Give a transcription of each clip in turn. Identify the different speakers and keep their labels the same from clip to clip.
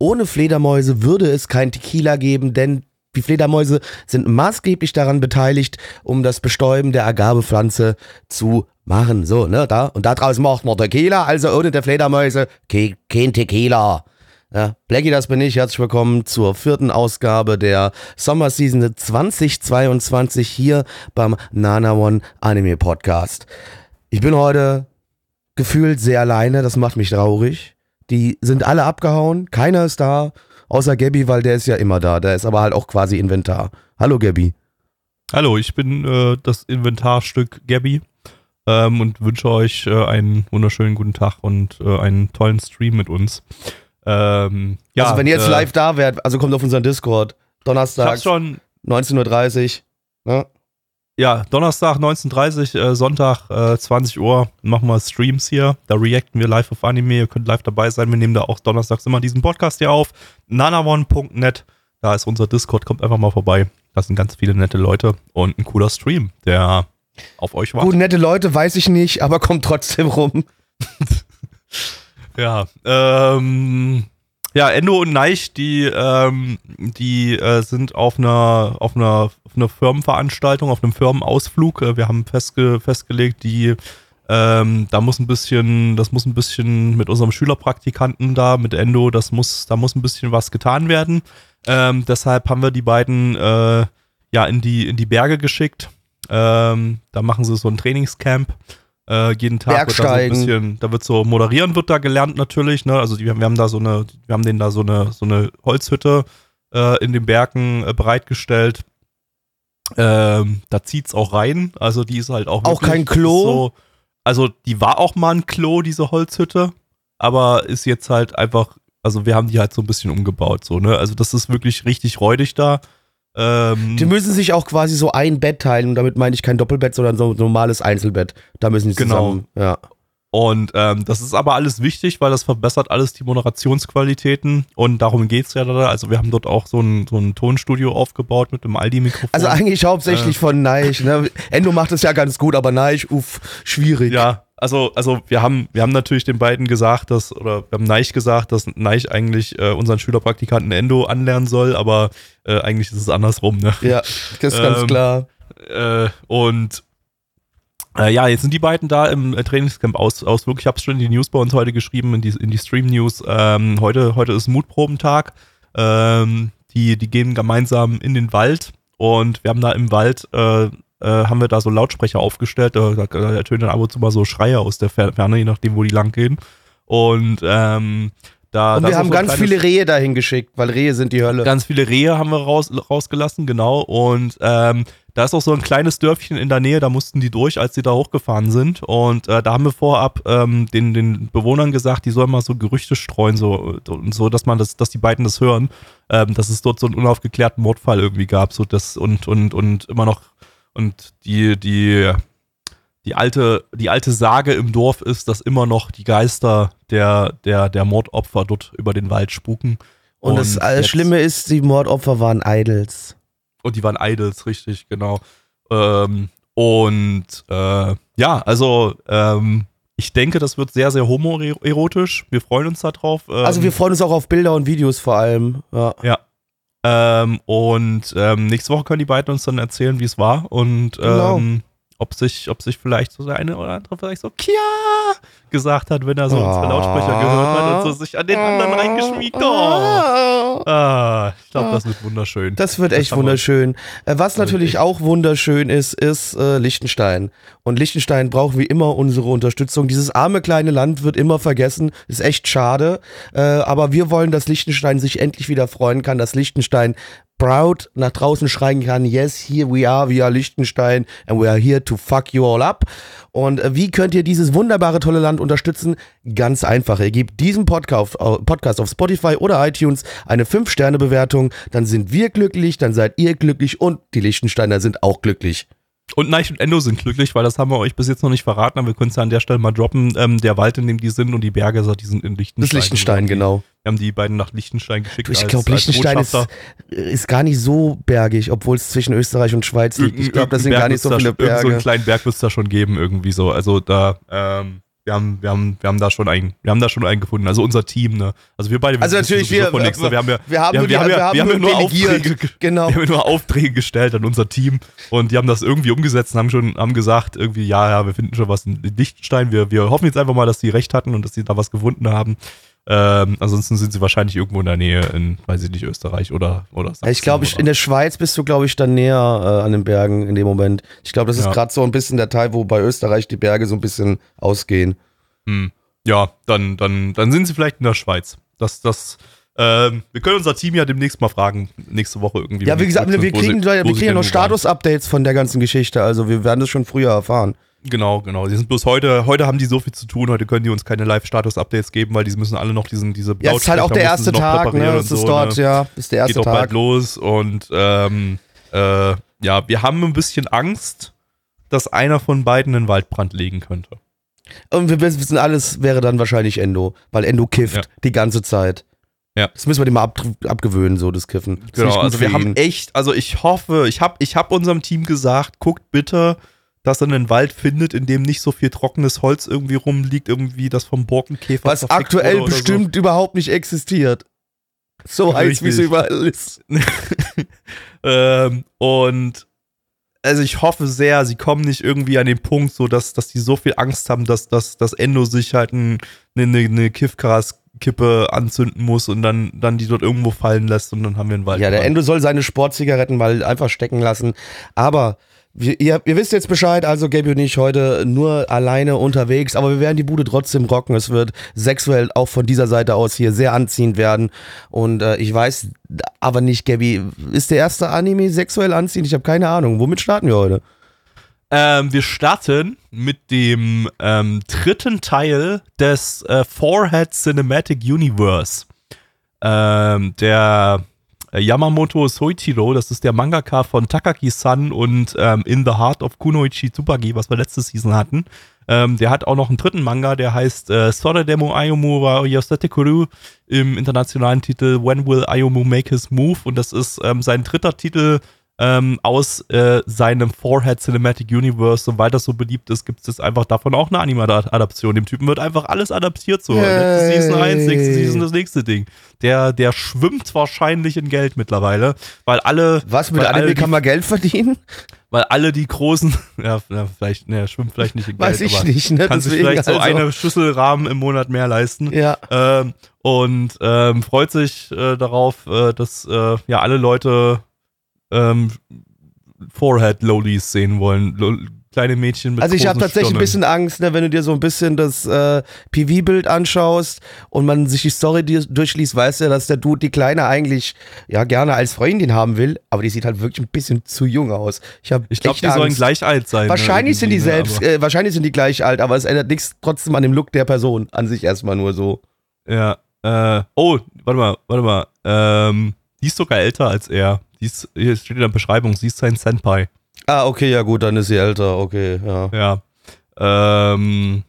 Speaker 1: Ohne Fledermäuse würde es kein Tequila geben, denn die Fledermäuse sind maßgeblich daran beteiligt, um das Bestäuben der Agavepflanze zu machen. So, ne, da. Und da draußen macht man Tequila, also ohne der Fledermäuse ke kein Tequila. Ja, Blackie, das bin ich. Herzlich willkommen zur vierten Ausgabe der Sommerseason 2022 hier beim Nana One Anime Podcast. Ich bin heute gefühlt sehr alleine, das macht mich traurig. Die sind alle abgehauen, keiner ist da, außer Gabby, weil der ist ja immer da. Der ist aber halt auch quasi Inventar. Hallo Gabby.
Speaker 2: Hallo, ich bin äh, das Inventarstück Gabby ähm, und wünsche euch äh, einen wunderschönen guten Tag und äh, einen tollen Stream mit uns. Ähm, ja,
Speaker 1: also wenn ihr jetzt
Speaker 2: äh,
Speaker 1: live da wärt, also kommt auf unseren Discord. Donnerstag,
Speaker 2: hab's schon,
Speaker 1: 19.30 Uhr. Ne?
Speaker 2: Ja, Donnerstag 19.30 äh, Sonntag äh, 20 Uhr machen wir Streams hier. Da reacten wir live auf Anime. Ihr könnt live dabei sein. Wir nehmen da auch donnerstags immer diesen Podcast hier auf. nanaone.net. Da ist unser Discord. Kommt einfach mal vorbei. Da sind ganz viele nette Leute und ein cooler Stream, der auf euch wartet.
Speaker 1: Gut, nette Leute, weiß ich nicht, aber kommt trotzdem rum.
Speaker 2: Ja, ähm, ja, Endo und Neich, die, ähm, die äh, sind auf einer, auf einer, auf einer Firmenveranstaltung, auf einem Firmenausflug. Äh, wir haben festge festgelegt, die, ähm, da muss ein bisschen, das muss ein bisschen mit unserem Schülerpraktikanten da, mit Endo, das muss, da muss ein bisschen was getan werden. Ähm, deshalb haben wir die beiden äh, ja in die, in die Berge geschickt. Ähm, da machen sie so ein Trainingscamp. Äh, jeden Tag wird da so ein bisschen, da wird so moderieren wird da gelernt natürlich, ne? Also die, wir haben da so eine, wir haben denen da so eine, so eine Holzhütte äh, in den Bergen äh, bereitgestellt. Ähm, da zieht's auch rein. Also die ist halt auch.
Speaker 1: Auch kein Klo?
Speaker 2: So, also die war auch mal ein Klo, diese Holzhütte, aber ist jetzt halt einfach, also wir haben die halt so ein bisschen umgebaut, so, ne? Also das ist wirklich richtig räudig da. Ähm,
Speaker 1: Die müssen sich auch quasi so ein Bett teilen. Und damit meine ich kein Doppelbett, sondern so ein normales Einzelbett. Da müssen sie
Speaker 2: Genau.
Speaker 1: zusammen. Ja.
Speaker 2: Und ähm, das ist aber alles wichtig, weil das verbessert alles die Moderationsqualitäten und darum geht's ja da. Also wir haben dort auch so ein, so ein Tonstudio aufgebaut mit einem Aldi-Mikrofon.
Speaker 1: Also eigentlich hauptsächlich
Speaker 2: Äh.
Speaker 1: von Neich. Ne? Endo macht es ja ganz gut, aber Neich, uff, schwierig.
Speaker 2: Ja, also, also wir haben, wir haben natürlich den beiden gesagt, dass, oder wir haben Neich gesagt, dass Neich eigentlich äh, unseren Schülerpraktikanten Endo anlernen soll, aber äh, eigentlich ist es andersrum, ne?
Speaker 1: Ja, das ist ganz
Speaker 2: Ähm,
Speaker 1: klar.
Speaker 2: Äh, und äh, ja, jetzt sind die beiden da im äh, Trainingscamp aus, Ausflug. Ich habe es schon in die News bei uns heute geschrieben, in die, in die Stream-News. Ähm, heute, heute ist Mutprobentag. Ähm, die, die gehen gemeinsam in den Wald und wir haben da im Wald, äh, haben wir da so Lautsprecher aufgestellt. Da, da, da ertönen dann ab und zu mal so Schreie aus der Fer- Ferne, je nachdem, wo die lang gehen. Und ähm, da,
Speaker 1: Und wir haben
Speaker 2: so
Speaker 1: ganz viele Rehe dahin geschickt, weil Rehe sind die Hölle.
Speaker 2: Ganz viele Rehe haben wir raus, rausgelassen, genau. Und ähm, da ist auch so ein kleines Dörfchen in der Nähe, da mussten die durch, als sie da hochgefahren sind. Und äh, da haben wir vorab ähm, den, den Bewohnern gesagt, die sollen mal so Gerüchte streuen, so, so dass man das, dass die beiden das hören, ähm, dass es dort so einen unaufgeklärten Mordfall irgendwie gab. So das und, und, und immer noch, und die, die, die alte, die alte Sage im Dorf ist, dass immer noch die Geister der, der, der Mordopfer dort über den Wald spuken.
Speaker 1: Und, das äh,
Speaker 2: jetzt-
Speaker 1: Schlimme ist, die Mordopfer waren Idols.
Speaker 2: Und die waren Idols, richtig, genau. Ähm, und äh, ja, also ähm, ich denke, das wird sehr, sehr homoerotisch. Wir freuen uns darauf. Ähm,
Speaker 1: Also wir freuen uns auch auf Bilder und Videos vor allem. Ja.
Speaker 2: Ja. Ähm, und ähm, nächste Woche können die beiden uns dann erzählen, wie es war und
Speaker 1: Genau.
Speaker 2: ähm, ob sich, ob sich vielleicht so der eine oder andere vielleicht so Kia gesagt hat, wenn er so unsere
Speaker 1: Ah.
Speaker 2: Lautsprecher gehört hat und so sich an den anderen reingeschmiegt. Oh. Ah, ich glaube, das wird wunderschön.
Speaker 1: Das wird echt
Speaker 2: wir-
Speaker 1: wunderschön. Äh, Was
Speaker 2: wird
Speaker 1: natürlich auch wunderschön ist, ist äh, Liechtenstein. Und Liechtenstein braucht wie immer unsere Unterstützung. Dieses arme kleine Land wird immer vergessen. Ist echt schade. Äh, aber wir wollen, dass Liechtenstein sich endlich wieder freuen kann, dass Liechtenstein proud nach draußen schreien kann, yes, here we are, we are Liechtenstein and we are here to fuck you all up. Und äh, wie könnt ihr dieses wunderbare, tolle Land unterstützen? Ganz einfach. Ihr gebt diesem Podcast, Podcast auf Spotify oder iTunes eine 5-Sterne-Bewertung, dann sind wir glücklich, dann seid ihr glücklich und die Liechtensteiner sind auch glücklich.
Speaker 2: Und Neich und Endo sind glücklich, weil das haben wir euch bis jetzt noch nicht verraten, aber wir können es ja an der Stelle mal droppen. Ähm, der Wald, in dem die sind und die Berge, die sind in Liechtenstein.
Speaker 1: Das ist Liechtenstein, genau.
Speaker 2: Wir haben die beiden nach Liechtenstein geschickt.
Speaker 1: Ich glaube, Liechtenstein ist, ist, gar nicht so bergig, obwohl es zwischen Österreich und Schweiz liegt. Ich glaube, das sind Berg gar nicht so viele Berge.
Speaker 2: So einen kleinen Berg wird es da schon geben, irgendwie so. Also da, ähm, wir haben, wir haben, wir haben da schon einen, wir haben da schon einen gefunden. Also unser Team, ne? Also wir beide.
Speaker 1: Also natürlich wir,
Speaker 2: von nichts, ne? wir haben ja,
Speaker 1: wir haben, wir, wir, haben, wir haben, wir nur Aufträge,
Speaker 2: genau. Wir haben nur Aufträge gestellt an unser Team und die haben das irgendwie umgesetzt und haben schon, haben gesagt irgendwie, ja, ja, wir finden schon was in Liechtenstein. Wir, wir hoffen jetzt einfach mal, dass die recht hatten und dass sie da was gefunden haben. Ähm, ansonsten sind sie wahrscheinlich irgendwo in der Nähe in, weiß ich nicht, Österreich oder oder
Speaker 1: Sachsen Ich glaube, in der Schweiz bist du, glaube ich, dann näher äh, an den Bergen in dem Moment. Ich glaube, das ist ja. gerade so ein bisschen der Teil, wo bei Österreich die Berge so ein bisschen ausgehen.
Speaker 2: Hm. Ja, dann, dann, dann sind sie vielleicht in der Schweiz. Das, das, ähm, wir können unser Team ja demnächst mal fragen, nächste Woche irgendwie.
Speaker 1: Ja, wie gesagt, wir kriegen, sie, wir kriegen ja noch Status-Updates von der ganzen Geschichte, also wir werden das schon früher erfahren.
Speaker 2: Genau, genau. Die sind bloß heute, heute haben die so viel zu tun, heute können die uns keine Live-Status-Updates geben, weil die müssen alle noch diesen, diese
Speaker 1: Ja, es ist halt auch der erste Tag, ne? Das ist so, dort, ne? ja, ist der erste Geht
Speaker 2: Tag. Geht bald los und ähm, äh, ja, wir haben ein bisschen Angst, dass einer von beiden einen Waldbrand legen könnte.
Speaker 1: Und wir wissen, alles wäre dann wahrscheinlich Endo, weil Endo kifft ja. die ganze Zeit. Ja. Das müssen wir dem mal ab, abgewöhnen, so das Kiffen. Das
Speaker 2: genau, also wir ihn. haben echt, also ich hoffe, ich habe ich hab unserem Team gesagt, guckt bitte, dass er einen Wald findet, in dem nicht so viel trockenes Holz irgendwie rumliegt, irgendwie das vom Borkenkäfer.
Speaker 1: Was aktuell bestimmt so. überhaupt nicht existiert. So heiß, wie es überall ist.
Speaker 2: ähm, und also ich hoffe sehr, sie kommen nicht irgendwie an den Punkt, so dass, dass die so viel Angst haben, dass, dass, dass Endo sich halt ein, eine, eine Kiffgras-Kippe anzünden muss und dann, dann die dort irgendwo fallen lässt und dann haben wir einen Wald.
Speaker 1: Ja, der Endo soll seine Sportzigaretten mal einfach stecken lassen. Aber ihr, ihr, wisst jetzt Bescheid, also Gabi und ich heute nur alleine unterwegs, aber wir werden die Bude trotzdem rocken. Es wird sexuell auch von dieser Seite aus hier sehr anziehend werden. Und äh, ich weiß aber nicht, Gabi, ist der erste Anime sexuell anziehend? Ich habe keine Ahnung. Womit starten wir heute?
Speaker 2: Ähm, wir starten mit dem ähm, dritten Teil des äh, Forehead Cinematic Universe. Ähm, der Yamamoto Soichiro, das ist der Mangaka von Takaki-san und ähm, In the Heart of Kunoichi Tsubagi, was wir letzte Season hatten. Ähm, der hat auch noch einen dritten Manga, der heißt äh, Sore Demo Ayumu wa Yosetekuru im internationalen Titel When Will Ayumu Make His Move? Und das ist ähm, sein dritter Titel ähm, aus äh, seinem Forehead Cinematic Universe. Und weil das so beliebt ist, gibt es jetzt einfach davon auch eine Anime-Adaption. Dem Typen wird einfach alles adaptiert so. Hey. Letzte Season 1, nächste Season das nächste Ding. Der, der schwimmt wahrscheinlich in Geld mittlerweile, weil alle.
Speaker 1: Was, mit Anime kann man Geld verdienen?
Speaker 2: Weil alle die großen, ja, vielleicht, ne, schwimmt vielleicht nicht in Geld,
Speaker 1: Weiß ich nicht, ne?
Speaker 2: Kann sich vielleicht so also. eine Schüsselrahmen im Monat mehr leisten.
Speaker 1: Ja.
Speaker 2: Ähm, und ähm, freut sich äh, darauf, äh, dass äh, ja alle Leute ähm, Forehead-Lolies sehen wollen. kleine Mädchen mit
Speaker 1: Also ich habe tatsächlich Stirnen. ein bisschen Angst, ne, wenn du dir so ein bisschen das äh, PV-Bild anschaust und man sich die Story durchliest, weißt du, dass der Dude die Kleine eigentlich ja gerne als Freundin haben will, aber die sieht halt wirklich ein bisschen zu jung aus. Ich,
Speaker 2: ich glaube, die Angst. sollen gleich alt sein.
Speaker 1: Ne, wahrscheinlich ne, sind die selbst, äh, wahrscheinlich sind die gleich alt, aber es ändert nichts trotzdem an dem Look der Person an sich erstmal nur so.
Speaker 2: Ja, äh, oh, warte mal, warte mal, ähm, die ist sogar älter als er. Ist, hier steht in der Beschreibung, sie ist sein Senpai.
Speaker 1: Ah, okay, ja gut, dann ist sie älter, okay, ja.
Speaker 2: Ja. Ähm,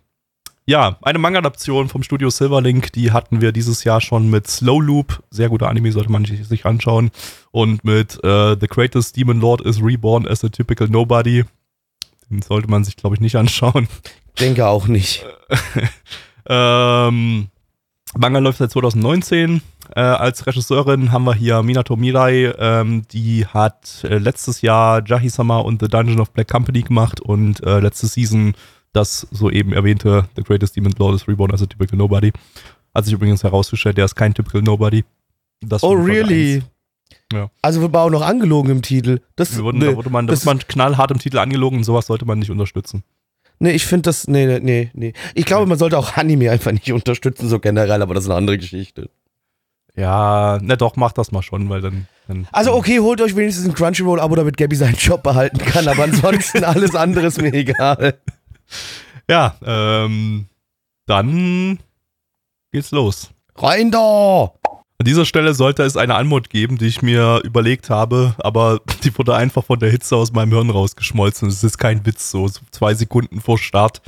Speaker 2: ja, eine Manga-Adaption vom Studio Silverlink, die hatten wir dieses Jahr schon mit Slow Loop. Sehr guter Anime, sollte man sich anschauen. Und mit äh, The Greatest Demon Lord is Reborn as a Typical Nobody. Den sollte man sich, glaube ich, nicht anschauen.
Speaker 1: Denke auch nicht.
Speaker 2: ähm, Manga läuft seit 2019. Äh, als Regisseurin haben wir hier Minato Mirai, ähm, die hat äh, letztes Jahr Jahi-sama und The Dungeon of Black Company gemacht und äh, letzte Season das soeben erwähnte The Greatest Demon Lord is Reborn as a Typical Nobody. Hat sich übrigens herausgestellt, der ist kein Typical Nobody.
Speaker 1: Das oh, really? Ja. Also wir auch noch angelogen im Titel.
Speaker 2: Das, wurden, nee, da wurde man, das, das man knallhart im Titel angelogen und sowas sollte man nicht unterstützen.
Speaker 1: Nee, ich finde das, nee, nee, nee. Ich glaube, man sollte auch Anime einfach nicht unterstützen, so generell, aber das ist eine andere Geschichte.
Speaker 2: Ja, na doch, mach das mal schon, weil dann. dann
Speaker 1: Also okay, holt euch wenigstens ein Crunchyroll-Abo, damit Gabby seinen Job behalten kann, aber ansonsten alles andere ist mir egal.
Speaker 2: Ja, ähm, dann geht's los.
Speaker 1: Rein da!
Speaker 2: An dieser Stelle sollte es eine Anmut geben, die ich mir überlegt habe, aber die wurde einfach von der Hitze aus meinem Hirn rausgeschmolzen. Es ist kein Witz, so zwei Sekunden vor Start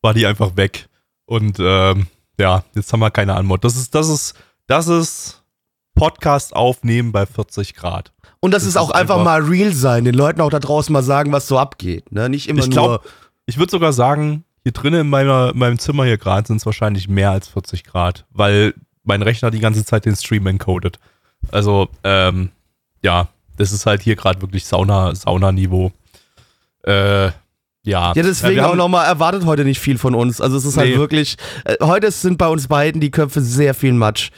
Speaker 2: war die einfach weg. Und ähm, ja, jetzt haben wir keine Anmut. Das ist, das ist, das ist Podcast aufnehmen bei 40 Grad.
Speaker 1: Und das,
Speaker 2: Das
Speaker 1: ist auch
Speaker 2: ist
Speaker 1: einfach,
Speaker 2: einfach-
Speaker 1: mal real sein, den Leuten auch da draußen mal sagen, was so abgeht. Ne? Nicht immer
Speaker 2: Ich
Speaker 1: nur.
Speaker 2: glaub- Ich würde sogar sagen, hier drinnen in meiner, in meinem Zimmer hier gerade sind es wahrscheinlich mehr als 40 Grad, weil mein Rechner die ganze Zeit den Stream encodet. Also, ähm, ja, das ist halt hier gerade wirklich Sauna, Saunaniveau. Äh, ja.
Speaker 1: Ja, deswegen
Speaker 2: wir
Speaker 1: auch nochmal erwartet heute nicht viel von uns. Also es ist halt
Speaker 2: Nee.
Speaker 1: wirklich, äh, heute sind bei uns beiden die Köpfe sehr viel Matsch.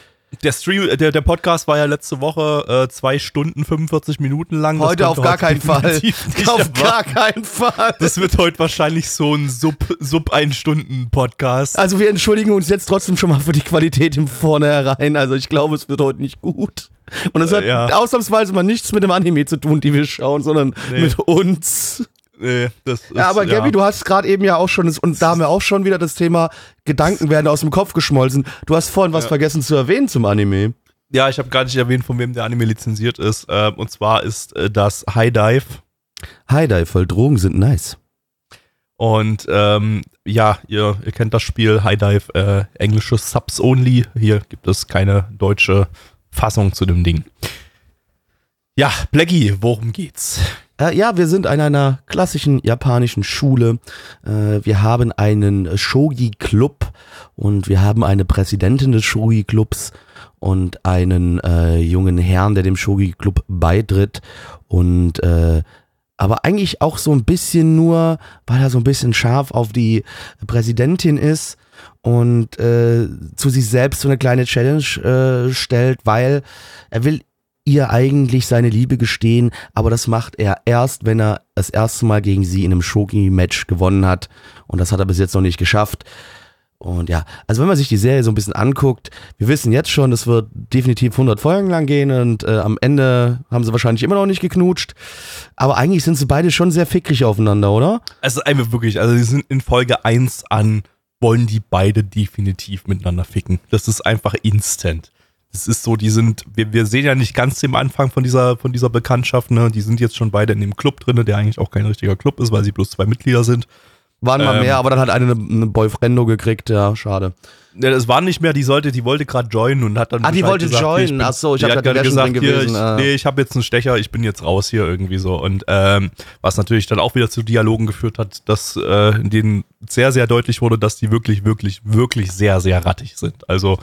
Speaker 2: Der Stream, äh, der, der Podcast war ja letzte Woche äh, zwei Stunden 45 Minuten lang. Das
Speaker 1: Heute auf gar keinen Fall. Auf gar keinen Fall.
Speaker 2: Das wird heute wahrscheinlich so ein Sub, Sub ein Stunden Podcast.
Speaker 1: Also wir entschuldigen uns jetzt trotzdem schon mal für die Qualität im Vornherein. Also ich glaube, es wird heute nicht gut. Und es hat
Speaker 2: Äh, ja.
Speaker 1: ausnahmsweise mal nichts mit dem Anime zu tun, die wir schauen, sondern
Speaker 2: Nee.
Speaker 1: mit uns.
Speaker 2: Nee, das ist,
Speaker 1: Ja, aber Gabby, du hast gerade eben ja auch schon, und da haben wir auch schon wieder das Thema Gedanken werden aus dem Kopf geschmolzen. Du hast vorhin was
Speaker 2: Ja.
Speaker 1: vergessen zu erwähnen zum Anime.
Speaker 2: Ja, ich habe gar nicht erwähnt, von wem der Anime lizenziert ist. Ähm, und zwar ist äh, das High Dive.
Speaker 1: Hi, Dive, voll Drogen sind nice.
Speaker 2: Und ähm, ja, ihr, ihr kennt das Spiel High Dive, äh, englische Subs only. Hier gibt es keine deutsche Fassung zu dem Ding. Ja, Blackie, worum geht's?
Speaker 1: Äh, ja, wir sind an einer klassischen japanischen Schule. Äh, wir haben einen Shogi-Club und wir haben eine Präsidentin des Shogi-Clubs und einen äh, jungen Herrn, der dem Shogi-Club beitritt. Und äh, aber eigentlich auch so ein bisschen nur, weil er so ein bisschen scharf auf die Präsidentin ist und äh, zu sich selbst so eine kleine Challenge äh, stellt, weil er will ihr eigentlich seine Liebe gestehen, aber das macht er erst, wenn er das erste Mal gegen sie in einem Shogi-Match gewonnen hat. Und das hat er bis jetzt noch nicht geschafft. Und ja, also wenn man sich die Serie so ein bisschen anguckt, wir wissen jetzt schon, es wird definitiv 100 Folgen lang gehen und äh, am Ende haben sie wahrscheinlich immer noch nicht geknutscht. Aber eigentlich sind sie beide schon sehr fickrig aufeinander, oder?
Speaker 2: Es ist einfach wirklich, also die sind in Folge 1 an, wollen die beide definitiv miteinander ficken. Das ist einfach instant. Das ist so, die sind, wir, wir sehen ja nicht ganz den Anfang von dieser, von dieser Bekanntschaft, ne? Die sind jetzt schon beide in dem Club drin, der eigentlich auch kein richtiger Club ist, weil sie bloß zwei Mitglieder sind.
Speaker 1: Waren mal
Speaker 2: Ähm.
Speaker 1: mehr, aber dann hat eine eine Boyfriendo gekriegt, ja, schade.
Speaker 2: Ja, das war nicht mehr, die sollte, die wollte gerade joinen und hat dann.
Speaker 1: Ah, die wollte
Speaker 2: gesagt,
Speaker 1: joinen.
Speaker 2: bin-
Speaker 1: Ach so, ich
Speaker 2: die
Speaker 1: hab
Speaker 2: hat
Speaker 1: grad, die
Speaker 2: dann
Speaker 1: wär schon
Speaker 2: gesagt, hier,
Speaker 1: gewesen,
Speaker 2: ich,
Speaker 1: ah.
Speaker 2: nee, ich habe jetzt einen Stecher, ich bin jetzt raus hier irgendwie so. Und ähm, was natürlich dann auch wieder zu Dialogen geführt hat, dass äh, in denen sehr, sehr deutlich wurde, dass die wirklich, wirklich, wirklich sehr, sehr rattig sind. Also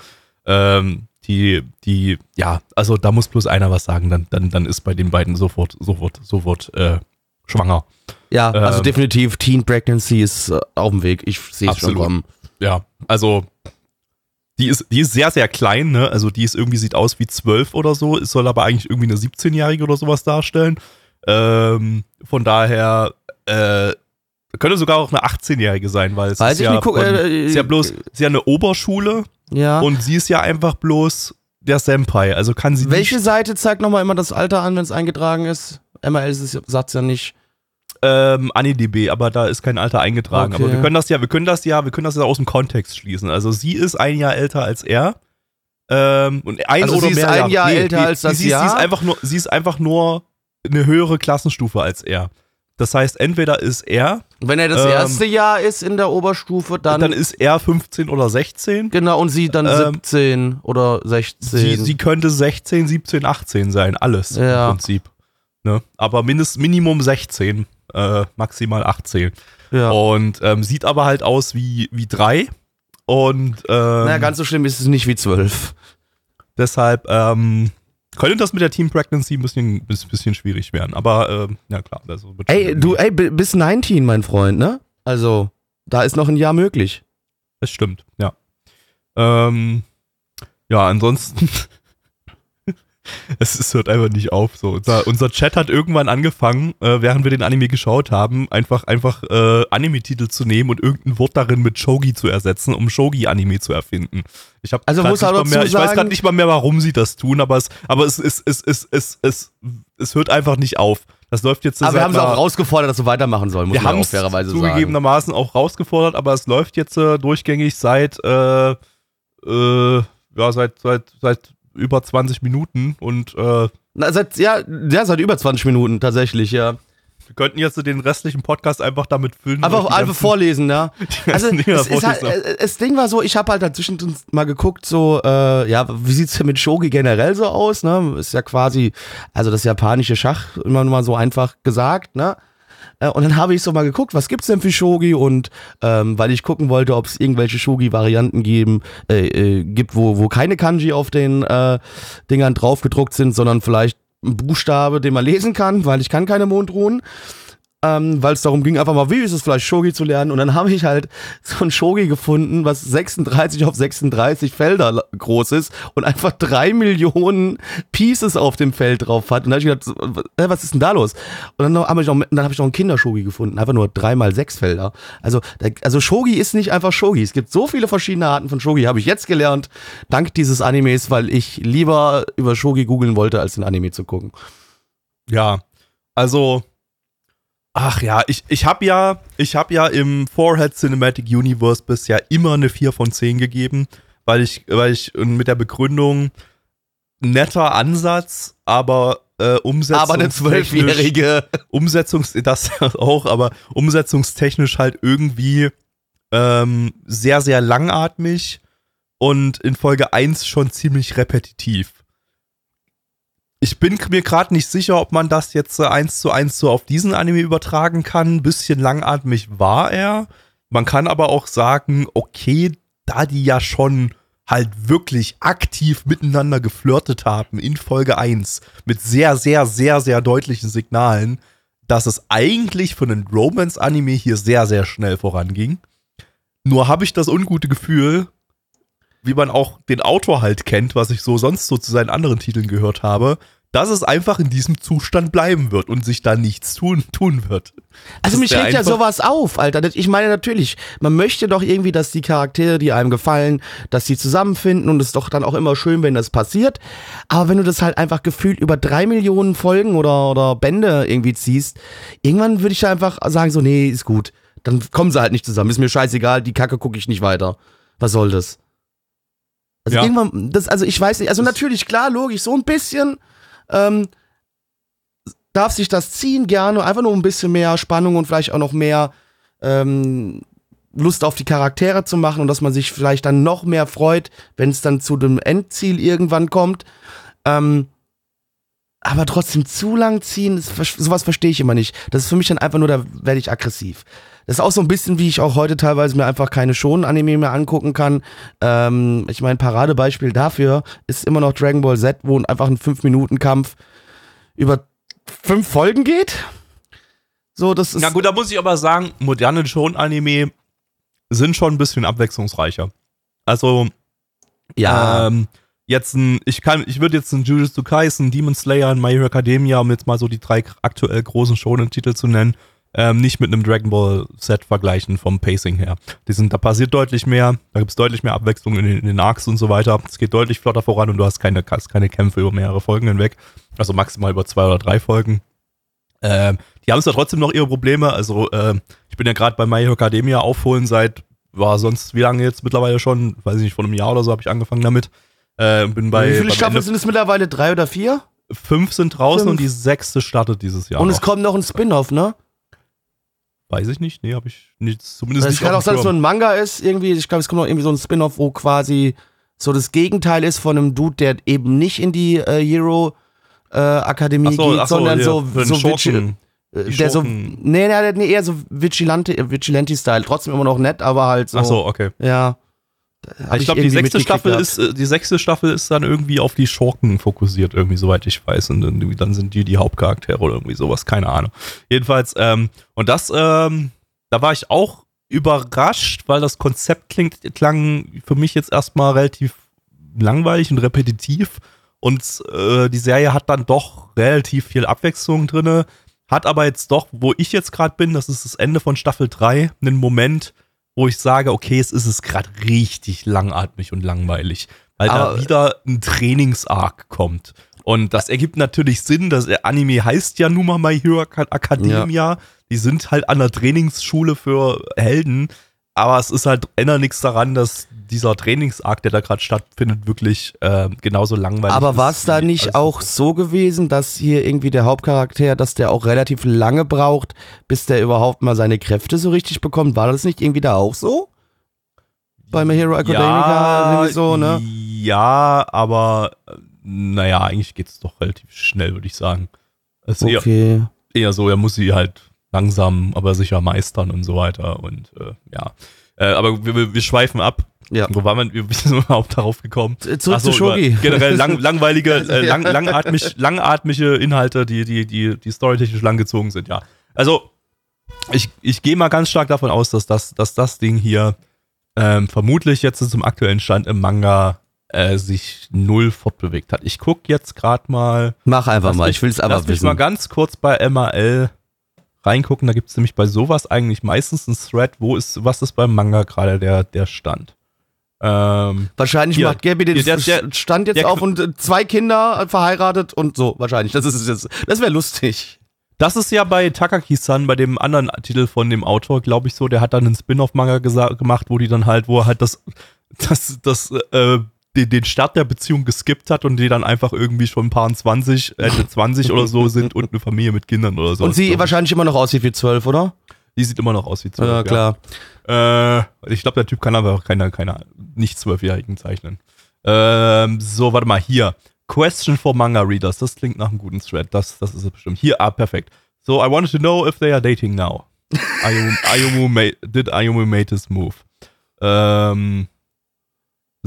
Speaker 2: ähm, die, die, ja, also da muss bloß einer was sagen, dann, dann, dann ist bei den beiden sofort, sofort, sofort äh, schwanger.
Speaker 1: Ja, also
Speaker 2: Ähm.
Speaker 1: definitiv Teen Pregnancy ist äh, auf dem Weg. Ich sehe es schon kommen.
Speaker 2: Ja, also die ist, die ist sehr, sehr klein, ne? Also die ist irgendwie, sieht aus wie zwölf oder so, es soll aber eigentlich irgendwie eine 17-Jährige oder sowas darstellen. Ähm, von daher, äh, könnte sogar auch eine 18-Jährige sein, weil es
Speaker 1: Weiß
Speaker 2: ist ja,
Speaker 1: nicht, guck,
Speaker 2: von,
Speaker 1: äh,
Speaker 2: ist ja bloß, ist ja eine Oberschule
Speaker 1: Ja.
Speaker 2: und sie ist ja einfach bloß der Senpai. Also kann sie
Speaker 1: Welche
Speaker 2: nicht,
Speaker 1: Seite zeigt nochmal immer das Alter an, wenn es eingetragen ist? ML sagt es ja nicht.
Speaker 2: ähm, AniDB, aber da ist kein Alter eingetragen.
Speaker 1: Okay.
Speaker 2: Aber wir können das ja, wir können das ja, wir können das ja aus dem Kontext schließen. Also sie ist ein Jahr älter als er. Ähm, und ein
Speaker 1: Also
Speaker 2: oder
Speaker 1: sie ist
Speaker 2: mehr
Speaker 1: ein
Speaker 2: Jahre-
Speaker 1: Jahr älter als das
Speaker 2: sie,
Speaker 1: Jahr?
Speaker 2: Sie ist einfach nur, sie ist einfach nur eine höhere Klassenstufe als er. Das heißt, entweder ist er,
Speaker 1: Wenn er das
Speaker 2: Ähm,
Speaker 1: erste Jahr ist in der Oberstufe, dann,
Speaker 2: dann, ist er 15 oder 16.
Speaker 1: genau und sie dann
Speaker 2: Ähm,
Speaker 1: 17 oder 16.
Speaker 2: Sie, sie könnte 16, 17, 18 sein, alles
Speaker 1: Ja.
Speaker 2: im Prinzip. Ne? Aber mindest, Minimum 16, äh, maximal 18.
Speaker 1: ja.
Speaker 2: Und ähm, sieht aber halt aus wie, wie drei. Und ähm,
Speaker 1: naja, ganz so schlimm ist es nicht wie 12.
Speaker 2: deshalb ähm, könnte das mit der Team Pregnancy ein bisschen, ein bisschen schwierig werden. Aber ähm, ja klar. Also
Speaker 1: Ey, du, ey, bi- bis 19, mein Freund, ne? Also, da ist noch ein Jahr möglich.
Speaker 2: Das stimmt, ja. Ähm, ja, ansonsten Es, es hört einfach nicht auf. So. Unser, unser Chat hat irgendwann angefangen, äh, während wir den Anime geschaut haben, einfach, einfach äh, Anime-Titel zu nehmen und irgendein Wort darin mit Shogi zu ersetzen, um Shogi-Anime zu erfinden. Ich, hab
Speaker 1: Also muss
Speaker 2: nicht mehr, ich weiß
Speaker 1: sagen-
Speaker 2: gerade nicht mal mehr, warum sie das tun, aber es, aber es, es, es, es, es, es, es hört einfach nicht auf. Das läuft jetzt
Speaker 1: Aber wir haben sie auch rausgefordert, dass sie weitermachen sollen, muss
Speaker 2: wir haben
Speaker 1: auch
Speaker 2: es
Speaker 1: fairerweise sagen.
Speaker 2: zugegebenermaßen auch rausgefordert, aber es läuft jetzt äh, durchgängig seit, äh, äh, ja, seit, seit, seit über 20 Minuten und äh,
Speaker 1: Na, seit, ja, ja, seit über 20 Minuten tatsächlich, ja.
Speaker 2: wir könnten jetzt den restlichen Podcast einfach damit füllen.
Speaker 1: Einfach,
Speaker 2: und die
Speaker 1: einfach vorlesen, ja. Also es ist halt, äh, das Ding war so, ich habe halt dazwischen mal geguckt, so, äh, ja, wie sieht's denn mit Shogi generell so aus, ne? Ist ja quasi, also das japanische Schach, immer nur mal so einfach gesagt, ne? Äh, Und dann habe ich so mal geguckt, was gibt's denn für Shogi? Und ähm, weil ich gucken wollte, ob es irgendwelche Shogi-Varianten geben, äh, äh, gibt, wo, wo keine Kanji auf den äh, Dingern draufgedruckt sind, sondern vielleicht ein Buchstabe, den man lesen kann, weil ich kann keine Mondruhen ähm, weil es darum ging, einfach mal, wie ist es vielleicht Shogi zu lernen. Und dann habe ich halt so ein Shogi gefunden, was 36 auf 36 Felder groß ist und einfach drei Millionen Pieces auf dem Feld drauf hat. Und dann habe ich gedacht, äh, was ist denn da los? Und dann habe ich noch, dann habe ich noch einen Kindershogi gefunden, einfach nur drei mal sechs Felder. Also, also Shogi ist nicht einfach Shogi. Es gibt so viele verschiedene Arten von Shogi, habe ich jetzt gelernt, dank dieses Animes, weil ich lieber über Shogi googeln wollte, als den Anime zu gucken.
Speaker 2: Ja, also, ach ja, ich, ich habe ja, ich habe ja im Forehead Cinematic Universe bisher immer eine 4 von 10 gegeben, weil ich, weil ich mit der Begründung netter Ansatz, aber äh, Umsetzung.
Speaker 1: Aber eine Zwölfjährige.
Speaker 2: Umsetzungs, das auch, aber umsetzungstechnisch halt irgendwie ähm, sehr, sehr langatmig und in Folge 1 schon ziemlich repetitiv. Ich bin mir gerade nicht sicher, ob man das jetzt äh, eins zu eins so auf diesen Anime übertragen kann. bisschen langatmig war er. Man kann aber auch sagen, okay, da die ja schon halt wirklich aktiv miteinander geflirtet haben in Folge 1 mit sehr, sehr, sehr, sehr deutlichen Signalen, dass es eigentlich für einen Romance-Anime hier sehr, sehr schnell voranging. Nur habe ich das ungute Gefühl, wie man auch den Autor halt kennt, was ich so sonst so zu seinen anderen Titeln gehört habe, dass es einfach in diesem Zustand bleiben wird und sich da nichts tun, tun wird.
Speaker 1: Also
Speaker 2: Dass
Speaker 1: mich
Speaker 2: der
Speaker 1: regt ja sowas auf, Alter. Das- Ich meine natürlich, man möchte doch irgendwie, dass die Charaktere, die einem gefallen, dass sie zusammenfinden und es ist doch dann auch immer schön, wenn das passiert. Aber wenn du das halt einfach gefühlt über drei Millionen Folgen oder, oder Bände irgendwie ziehst, irgendwann würde ich da einfach sagen so, nee, ist gut. Dann kommen sie halt nicht zusammen. Ist mir scheißegal, die Kacke gucke ich nicht weiter. Was soll das? Also
Speaker 2: Ja.
Speaker 1: irgendwann, das, also ich weiß nicht, also natürlich, klar, logisch, so ein bisschen ähm, darf sich das ziehen, gerne, einfach nur ein bisschen mehr Spannung und vielleicht auch noch mehr ähm, Lust auf die Charaktere zu machen und dass man sich vielleicht dann noch mehr freut, wenn es dann zu dem Endziel irgendwann kommt. Ähm, aber trotzdem zu lang ziehen, das, sowas verstehe ich immer nicht. Das ist für mich dann einfach nur, da werde ich aggressiv. Das ist auch so ein bisschen, wie ich auch heute teilweise mir einfach keine Shonen-Anime mehr angucken kann. Ähm, ich meine, Paradebeispiel dafür ist immer noch Dragon Ball Z, wo einfach ein 5-Minuten-Kampf über fünf Folgen geht. So, das ist.
Speaker 2: Na gut, da muss ich aber sagen, moderne Shonen-Anime sind schon ein bisschen abwechslungsreicher. Also,
Speaker 1: ja.
Speaker 2: ähm, jetzt ein, ich kann, ich würde jetzt ein Jujutsu Kaisen, Demon Slayer und My Hero Academia, um jetzt mal so die drei aktuell großen Shonen-Titel zu nennen, ähm, nicht mit einem Dragon Ball Set vergleichen vom Pacing her. Die sind, da passiert deutlich mehr, da gibt es deutlich mehr Abwechslung in den, in den Arcs und so weiter. Es geht deutlich flotter voran und du hast keine, hast keine Kämpfe über mehrere Folgen hinweg. Also maximal über zwei oder drei Folgen. Ähm, die haben zwar trotzdem noch ihre Probleme. Also, ähm, ich bin ja gerade bei My Hero Academia aufholen seit, war sonst wie lange jetzt mittlerweile schon? Weiß ich nicht, vor einem Jahr oder so habe ich angefangen damit. Äh, bin bei,
Speaker 1: Wie viele Staffeln
Speaker 2: Ende-
Speaker 1: sind es mittlerweile? Drei oder vier?
Speaker 2: fünf sind draußen
Speaker 1: Fünf.
Speaker 2: und die sechste startet dieses Jahr.
Speaker 1: Und
Speaker 2: noch.
Speaker 1: es kommt noch ein Spin-off, ne?
Speaker 2: Weiß ich nicht. Nee, habe ich nicht, zumindest
Speaker 1: Es
Speaker 2: nicht
Speaker 1: kann
Speaker 2: auf
Speaker 1: auch sein, dass es
Speaker 2: Schirm.
Speaker 1: ein Manga ist, irgendwie. Ich glaube, es kommt noch irgendwie so ein Spin-off, wo quasi so das Gegenteil ist von einem Dude, der eben nicht in die äh, Hero äh, Akademie
Speaker 2: so,
Speaker 1: geht,
Speaker 2: so,
Speaker 1: sondern
Speaker 2: hier,
Speaker 1: so, so
Speaker 2: Schurken.
Speaker 1: Vigi- äh, der so, nee, nee, nee, eher so Vigilante, äh, Vigilante-Style. Trotzdem immer noch nett, aber halt so.
Speaker 2: Ach so, okay.
Speaker 1: Ja.
Speaker 2: Ich glaube, die sechste Staffel
Speaker 1: gehabt.
Speaker 2: ist, äh, die sechste Staffel ist dann irgendwie auf die Schurken fokussiert, irgendwie, soweit ich weiß. Und irgendwie dann sind die die Hauptcharaktere oder irgendwie sowas, keine Ahnung. Jedenfalls, ähm, und das, ähm, da war ich auch überrascht, weil das Konzept klingt, klang für mich jetzt erstmal relativ langweilig und repetitiv. Und äh, die Serie hat dann doch relativ viel Abwechslung drinne, hat aber jetzt doch, wo ich jetzt gerade bin, das ist das Ende von Staffel 3, einen Moment, wo ich sage, okay, es ist es gerade richtig langatmig und langweilig, weil
Speaker 1: Aber-
Speaker 2: da wieder ein Trainingsarg kommt. Und das ergibt natürlich Sinn, das Anime heißt ja nun mal My Hero Acad- Academia. Die sind halt an der Trainingsschule für Helden, aber es ist halt ändert nichts daran, dass dieser Trainingsarg, der da gerade stattfindet, wirklich äh, genauso langweilig ist.
Speaker 1: Aber war es da nicht auch so gewesen, dass hier irgendwie der Hauptcharakter, dass der auch relativ lange braucht, bis der überhaupt mal seine Kräfte so richtig bekommt? War das nicht irgendwie da auch so? Bei My Hero Academia irgendwie so, ne?
Speaker 2: Ja, aber äh, naja, eigentlich geht es doch relativ schnell, würde ich sagen. Es ist eher,
Speaker 1: Okay.
Speaker 2: eher so, er muss sie halt langsam, aber sicher meistern und so weiter. Und äh, ja. Äh, aber wir, wir schweifen ab.
Speaker 1: Ja.
Speaker 2: Wo waren wir, wir sind überhaupt darauf gekommen?
Speaker 1: Z- Zurück
Speaker 2: Ach so,
Speaker 1: zu Shogi.
Speaker 2: Generell lang, langweilige, äh, lang, langatmig, langatmige Inhalte, die, die, die, die storytechnisch langgezogen sind, ja. Also, ich, ich gehe mal ganz stark davon aus, dass das, dass das Ding hier ähm, vermutlich jetzt zum aktuellen Stand im Manga äh, sich null fortbewegt hat. Ich gucke jetzt gerade mal.
Speaker 1: Mach einfach
Speaker 2: Lass
Speaker 1: mal,
Speaker 2: mich-
Speaker 1: ich will es aber
Speaker 2: Lass mich mal
Speaker 1: wissen.
Speaker 2: ganz kurz bei MAL reingucken. Da gibt es nämlich bei sowas eigentlich meistens einen Thread, wo ist, was ist beim Manga gerade der, der Stand. Ähm,
Speaker 1: Wahrscheinlich
Speaker 2: Hier.
Speaker 1: macht Gabby den
Speaker 2: Hier, der- der-
Speaker 1: Stand jetzt
Speaker 2: der-
Speaker 1: auf und äh, zwei Kinder äh, verheiratet und so, wahrscheinlich. Das ist es jetzt. Das wäre lustig.
Speaker 2: Das ist ja bei Takaki-san, bei dem anderen Titel von dem Autor, glaube ich so, der hat dann einen Spin-off-Manga gemacht, wo die dann halt, wo er halt das, das, das, äh, den, den Start der Beziehung geskippt hat und die dann einfach irgendwie schon ein paar 20, Ende 20 oder so sind und eine Familie mit Kindern oder so.
Speaker 1: und sie wahrscheinlich immer noch aussieht wie zwölf, oder?
Speaker 2: Die sieht immer noch aus wie zwölf.
Speaker 1: Ja, klar.
Speaker 2: Äh, ich glaube, der Typ kann aber auch keine, keine nicht zwölfjährigen zeichnen. Ähm, so, warte mal, hier. Question for Manga Readers. Das klingt nach einem guten Thread. Das, das ist es bestimmt. Hier, ah, perfekt. So, I wanted to know if they are dating now. Ayumu, Ayumu made, did Ayumu made this move? Ähm,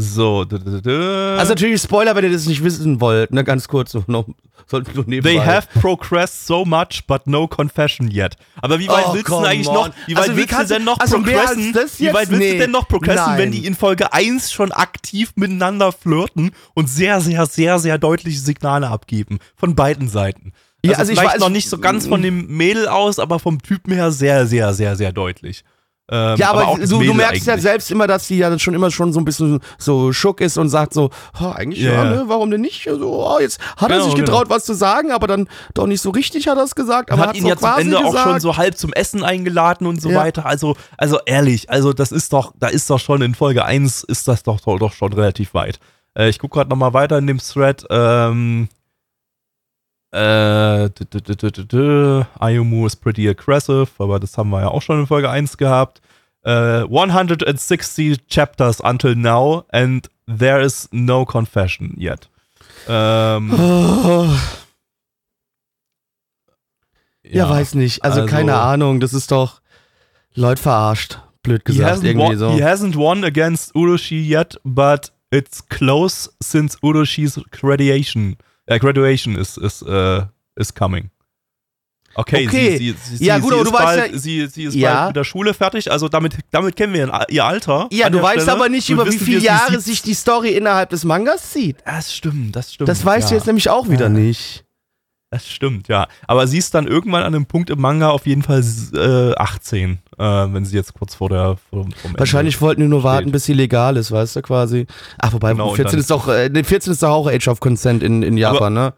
Speaker 2: so,
Speaker 1: Also natürlich Spoiler, wenn ihr das nicht wissen wollt, ne, ganz kurz noch sollten nur nebenbei.
Speaker 2: They have progressed so much, but no confession yet. Aber wie weit
Speaker 1: Oh,
Speaker 2: willst du eigentlich
Speaker 1: on.
Speaker 2: noch, wie weit
Speaker 1: Also
Speaker 2: willst du denn noch
Speaker 1: also
Speaker 2: progressen? Wie weit willst
Speaker 1: Nee.
Speaker 2: du denn noch progressen, wenn
Speaker 1: Nein.
Speaker 2: die in Folge 1 schon aktiv miteinander flirten und sehr, sehr, sehr, sehr deutliche Signale abgeben? Von beiden Seiten.
Speaker 1: Ja,
Speaker 2: Also,
Speaker 1: also ich
Speaker 2: vielleicht
Speaker 1: weiß-
Speaker 2: noch nicht so ganz von dem Mädel aus, aber vom Typen her sehr, sehr, sehr, sehr deutlich. Ähm,
Speaker 1: Ja, aber,
Speaker 2: auch das
Speaker 1: du, du merkst ja
Speaker 2: eigentlich.
Speaker 1: selbst immer, dass sie ja schon immer schon so ein bisschen so schock ist und sagt so, oh, eigentlich
Speaker 2: Ja,
Speaker 1: ja,
Speaker 2: ja.
Speaker 1: ne, warum denn nicht? So, oh, jetzt hat er
Speaker 2: Genau,
Speaker 1: sich getraut, was zu sagen, aber dann doch nicht so richtig hat er es gesagt. Aber
Speaker 2: hat ihn
Speaker 1: so
Speaker 2: ja zum Ende auch
Speaker 1: gesagt.
Speaker 2: schon so halb zum Essen eingeladen und so
Speaker 1: Ja.
Speaker 2: weiter. Also, also ehrlich, also das ist doch, da ist doch schon in Folge 1 ist das doch, doch, doch schon relativ weit. Äh, ich gucke gerade nochmal weiter in dem Thread. Ähm, äh, Ayumu is pretty aggressive, aber das haben wir ja auch schon in Folge 1 gehabt. Äh, 160 chapters until now and there is no confession yet. Ähm,
Speaker 1: Oh, ja,
Speaker 2: ja.
Speaker 1: weiß nicht. Also,
Speaker 2: also-
Speaker 1: keine Ahnung, das ist doch Leute verarscht, blöd
Speaker 2: He
Speaker 1: gesagt,
Speaker 2: hasn't,
Speaker 1: irgendwie
Speaker 2: won,
Speaker 1: so.
Speaker 2: he hasn't won against Uroshi yet, but it's close since Uroshi's graduation, äh, graduation is, is, äh, is coming. Okay,
Speaker 1: Okay.
Speaker 2: Sie, sie, sie,
Speaker 1: Ja, gut, aber
Speaker 2: ist
Speaker 1: du weißt
Speaker 2: bald,
Speaker 1: ja-
Speaker 2: sie, sie ist
Speaker 1: Ja.
Speaker 2: bald mit der Schule fertig, also damit, damit kennen wir ihr- Alter.
Speaker 1: Ja, du weißt
Speaker 2: Stelle.
Speaker 1: aber nicht,
Speaker 2: Und
Speaker 1: über wie viele
Speaker 2: wir,
Speaker 1: Jahre sich die Story innerhalb des Mangas zieht.
Speaker 2: Das stimmt, das stimmt.
Speaker 1: Das weißt
Speaker 2: ja.
Speaker 1: du jetzt nämlich auch wieder
Speaker 2: Ja.
Speaker 1: nicht.
Speaker 2: Das stimmt, ja. Aber sie ist dann irgendwann an einem Punkt im Manga auf jeden Fall äh, 18, äh, wenn sie jetzt kurz vor der vor, vom Ende
Speaker 1: Wahrscheinlich wollten die nur warten,
Speaker 2: steht.
Speaker 1: bis sie legal ist, weißt du, quasi. Ach, wobei,
Speaker 2: Genau, und
Speaker 1: 14
Speaker 2: dann-
Speaker 1: ist doch, äh, nee, 14 ist doch auch Age of Consent in, in Japan, ne?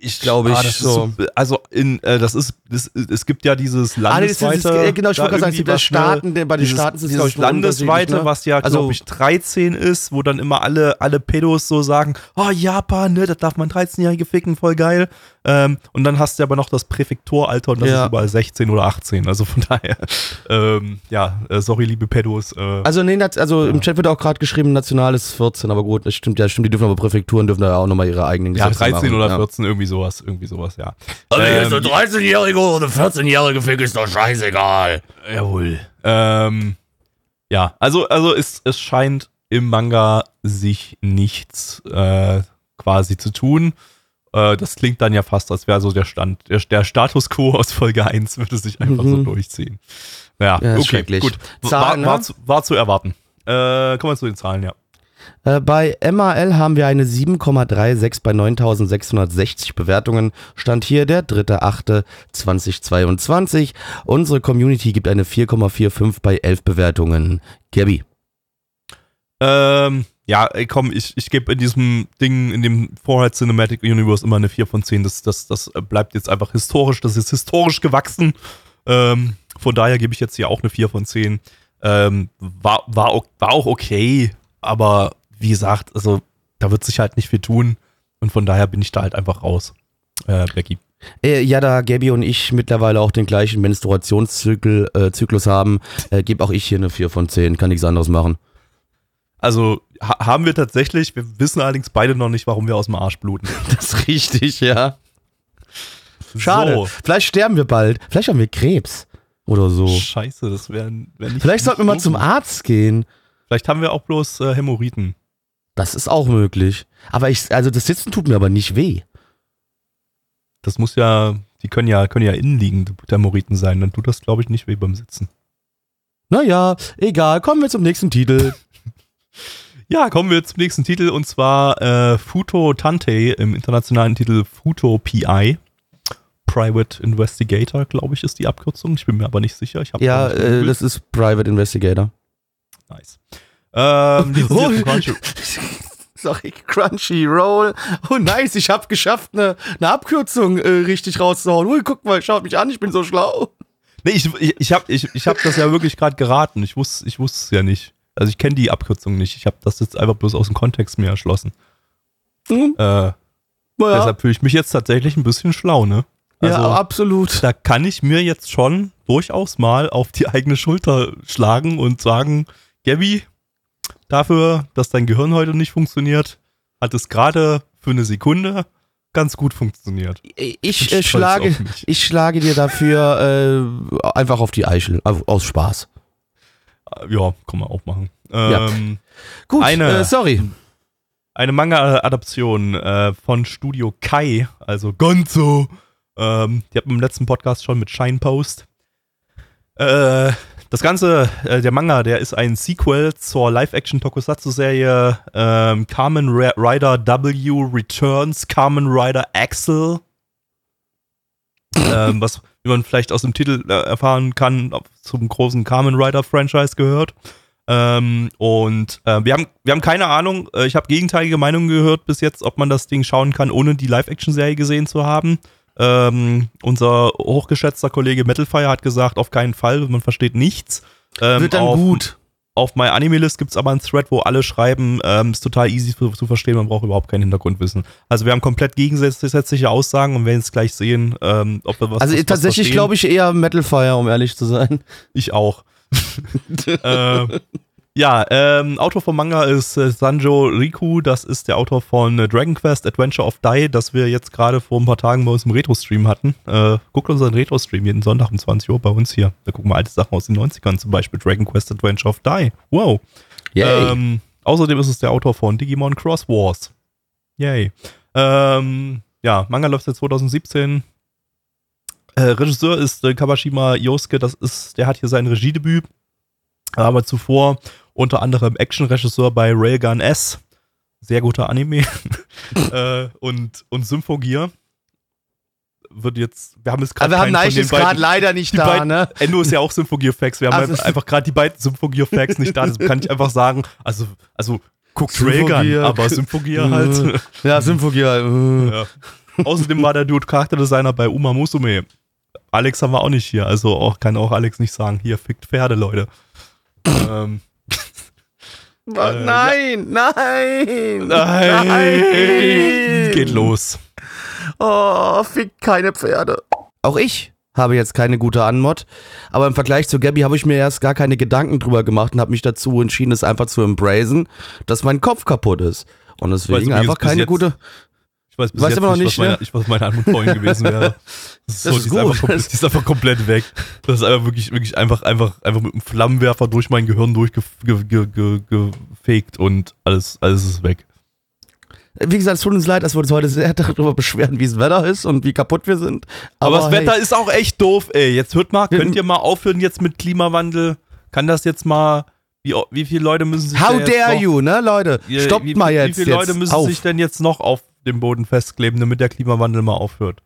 Speaker 2: Ich
Speaker 1: glaube, ich
Speaker 2: das ist
Speaker 1: so.
Speaker 2: also in äh, das ist das, es gibt ja dieses
Speaker 1: Ah, nee, das ist,
Speaker 2: landesweite
Speaker 1: das äh, genau, ich wollte gerade sagen, ja
Speaker 2: was,
Speaker 1: Staaten,
Speaker 2: ne,
Speaker 1: bei den Staaten ist es,
Speaker 2: dieses
Speaker 1: ich,
Speaker 2: landesweite,
Speaker 1: ne?
Speaker 2: was ja
Speaker 1: Also-
Speaker 2: glaube ich 13 ist, wo dann immer alle alle Pedos so sagen, oh Japan, ne, das darf man 13-jährige ficken, voll geil. Ähm, und dann hast du aber noch das Präfekturalter und das
Speaker 1: Ja.
Speaker 2: ist überall 16 oder 18. Also von daher, ähm, ja, äh, sorry liebe Pedos. Äh,
Speaker 1: Also, nee, also im Chat wird auch gerade geschrieben, national ist 14, aber gut, das stimmt ja, stimmt, die dürfen aber Präfekturen dürfen da ja auch nochmal ihre eigenen
Speaker 2: ja,
Speaker 1: Gesetze
Speaker 2: 13
Speaker 1: machen,
Speaker 2: oder
Speaker 1: ja.
Speaker 2: 14, irgendwie sowas, irgendwie sowas, ja.
Speaker 3: Also
Speaker 2: Ähm,
Speaker 3: jetzt eine 13-Jährige oder eine 14-Jährige Fick ist doch scheißegal.
Speaker 2: Jawohl. Ähm, ja, also, also es, es scheint im Manga sich nichts äh, quasi zu tun. Äh, das klingt dann ja fast, als wäre so der Stand, der, der Status quo aus Folge 1 würde sich einfach so
Speaker 1: Mhm.
Speaker 2: durchziehen. Ja,
Speaker 1: Ja,
Speaker 2: okay, gut. War,
Speaker 1: Zahlen,
Speaker 2: war,
Speaker 1: ne?
Speaker 2: zu, war zu erwarten. Äh, kommen wir zu den Zahlen, ja.
Speaker 1: Äh, bei MAL haben wir eine 7,36 bei 9660 Bewertungen. Stand hier der 3.8.2022. Unsere Community gibt eine 4,45 bei 11 Bewertungen. Gabby.
Speaker 2: Ähm, ja, ey, komm, ich, ich gebe in diesem Ding, in dem Vorher Cinematic Universe immer eine 4 von 10. Das, das, das bleibt jetzt einfach historisch, das ist historisch gewachsen. Ähm, von daher gebe ich jetzt hier auch eine 4 von 10. Ähm, war, war, auch- war auch okay, aber wie gesagt, also da wird sich halt nicht viel tun. Und von daher bin ich da halt einfach raus. Äh, Becky.
Speaker 1: Äh, ja, da Gabby und ich mittlerweile auch den gleichen Menstruationszyklus äh, haben, äh, gebe auch ich hier eine 4 von 10. Kann nichts anderes machen.
Speaker 2: Also ha haben wir tatsächlich, wir wissen allerdings beide noch nicht, warum wir aus dem Arsch bluten.
Speaker 1: Das ist richtig, ja. Schade.
Speaker 2: So.
Speaker 1: Vielleicht sterben wir bald. Vielleicht haben wir Krebs. Oder so.
Speaker 2: Scheiße, das wäre wär nicht.
Speaker 1: Vielleicht sollten wir mal zum Arzt gehen.
Speaker 2: Vielleicht haben wir auch bloß äh, Hämorrhoiden.
Speaker 1: Das ist auch möglich. Aber ich, also das Sitzen tut mir aber nicht weh.
Speaker 2: Das muss ja, die können ja, können ja innenliegende Hämorrhoiden sein. Dann tut das, glaube ich, nicht weh beim Sitzen.
Speaker 1: Naja, egal. Kommen wir zum nächsten Titel.
Speaker 2: Ja, kommen wir zum nächsten Titel und zwar äh, Futo Tante im internationalen Titel Futo PI. Private Investigator, glaube ich, ist die Abkürzung. Ich bin mir aber nicht sicher.
Speaker 1: Ja, äh, das ist Private Investigator.
Speaker 2: nice. Ähm,
Speaker 1: Oh.
Speaker 2: Crunchy-
Speaker 1: Sorry, Crunchyroll. Oh nice, ich habe geschafft, eine, eine Abkürzung äh, richtig rauszuhauen. Ui, guck mal, schaut mich an, ich bin so schlau.
Speaker 2: Nee, ich, ich, ich habe ich, ich hab das ja wirklich gerade geraten. Ich wusste ich wusste es ja nicht. Also ich kenne die Abkürzung nicht. Ich habe das jetzt einfach bloß aus dem Kontext mir erschlossen.
Speaker 1: Hm,
Speaker 2: Äh,
Speaker 1: naja,
Speaker 2: Deshalb fühle ich mich jetzt tatsächlich ein bisschen schlau, ne? Also,
Speaker 1: ja, absolut.
Speaker 2: da kann ich mir jetzt schon durchaus mal auf die eigene Schulter schlagen und sagen, Gabby, dafür, dass dein Gehirn heute nicht funktioniert, hat es gerade für eine Sekunde ganz gut funktioniert.
Speaker 1: Ich, äh, schlage, ich schlage dir dafür äh, einfach auf die Eichel, aus Spaß.
Speaker 2: Ja, kann man auch machen. Ähm,
Speaker 1: Gut,
Speaker 2: Eine-
Speaker 1: äh, sorry.
Speaker 2: Eine Manga-Adaption äh, von Studio Kai, also Gonzo. Ähm, die hatten im letzten Podcast schon mit Shinepost. Äh, das Ganze, äh, der Manga, der ist ein Sequel zur Live-Action-Tokusatsu-Serie ähm, Ra- Rider W Returns Kamen Rider Axel. ähm, was, wie man vielleicht aus dem Titel äh, erfahren kann, zum großen Kamen Rider-Franchise gehört. Ähm, und äh, wir, haben, wir haben keine Ahnung, äh, ich habe gegenteilige Meinungen gehört bis jetzt, ob man das Ding schauen kann, ohne die Live-Action-Serie gesehen zu haben. Ähm, unser hochgeschätzter Kollege Metalfire hat gesagt, auf keinen Fall, man versteht nichts. Ähm,
Speaker 1: Wird dann
Speaker 2: auf,
Speaker 1: gut.
Speaker 2: Auf MyAnimeList gibt es aber einen Thread, wo alle schreiben, ähm, ist total easy zu, zu verstehen, man braucht überhaupt kein Hintergrundwissen. Also wir haben komplett gegensätzliche Aussagen und werden jetzt gleich sehen, ähm, ob wir was
Speaker 1: Also
Speaker 2: was,
Speaker 1: tatsächlich glaube ich eher Metalfire, um ehrlich zu sein.
Speaker 2: Ich auch. äh, ja, ähm, Autor vom Manga ist äh, Sanjo Riku. Das ist der Autor von äh, Dragon Quest Adventure of Dai, das wir jetzt gerade vor ein paar Tagen bei uns im Retro-Stream hatten. Äh, guckt unseren Retro-Stream jeden Sonntag um 20 Uhr bei uns hier. Da gucken wir alte Sachen aus den 90ern, zum Beispiel Dragon Quest Adventure of Dai. Wow.
Speaker 1: Yay.
Speaker 2: Ähm, außerdem ist es der Autor von Digimon Cross Wars. Yay. Ähm, ja, Manga läuft seit 2017. Äh, Regisseur ist äh, Kawashima Yosuke, das ist, der hat hier sein Regiedebüt, aber zuvor unter anderem Action-Regisseur bei Railgun S, sehr guter Anime, äh, und, und Symphogear. Wird jetzt, wir haben jetzt gerade
Speaker 1: wir haben Neich ist gerade leider nicht
Speaker 2: die
Speaker 1: da,
Speaker 2: beiden,
Speaker 1: ne?
Speaker 2: Endo ist ja auch Symphogear-Facts. Wir haben
Speaker 1: Also-
Speaker 2: einfach- gerade die beiden Symphogear-Facts nicht da. Das kann ich einfach sagen. Also, also guckt Railgun, aber Symphogear halt.
Speaker 1: Ja, Symphogear. Äh.
Speaker 2: ja. Außerdem war der Dude Charakterdesigner bei Uma Musume. Alex haben wir auch nicht hier, also auch, kann auch Alex nicht sagen, hier fickt Pferde, Leute. Ähm, Äh,
Speaker 1: nein, nein,
Speaker 2: nein, geht los.
Speaker 1: Oh, fick keine Pferde. Auch ich habe jetzt keine gute Anmod, aber im Vergleich zu Gabby habe ich mir erst gar keine Gedanken drüber gemacht und habe mich dazu entschieden, es einfach zu embracen, dass mein Kopf kaputt ist. Und deswegen
Speaker 2: übrigens
Speaker 1: einfach
Speaker 2: bis
Speaker 1: keine
Speaker 2: jetzt-
Speaker 1: gute.
Speaker 2: Ich weiß bis
Speaker 1: Weißt
Speaker 2: jetzt nicht,
Speaker 1: nicht,
Speaker 2: was, meine,
Speaker 1: ne?
Speaker 2: ich, was meine Antwort vorhin gewesen wäre. Das ist, so,
Speaker 1: Das
Speaker 2: die,
Speaker 1: ist
Speaker 2: ist
Speaker 1: gut.
Speaker 2: einfach komplett, die ist einfach komplett weg. Das ist einfach wirklich, wirklich einfach, einfach, einfach mit einem Flammenwerfer durch mein Gehirn durchgefegt ge, ge, ge, gefegt und alles, alles ist weg.
Speaker 1: Wie gesagt, es tut uns leid, dass wir uns heute sehr darüber beschweren, wie das Wetter ist und wie kaputt wir sind.
Speaker 2: Aber, das
Speaker 1: hey,
Speaker 2: Wetter ist auch echt doof, ey. Jetzt hört mal, könnt ihr mal aufhören jetzt mit Klimawandel? Kann das jetzt mal Wie, wie viele Leute müssen sich
Speaker 1: How dare
Speaker 2: noch,
Speaker 1: you, ne, Leute? Stoppt
Speaker 2: wie,
Speaker 1: mal jetzt.
Speaker 2: Wie viele
Speaker 1: jetzt
Speaker 2: Leute müssen
Speaker 1: auf.
Speaker 2: sich denn jetzt noch auf dem Boden festkleben, damit der Klimawandel mal aufhört?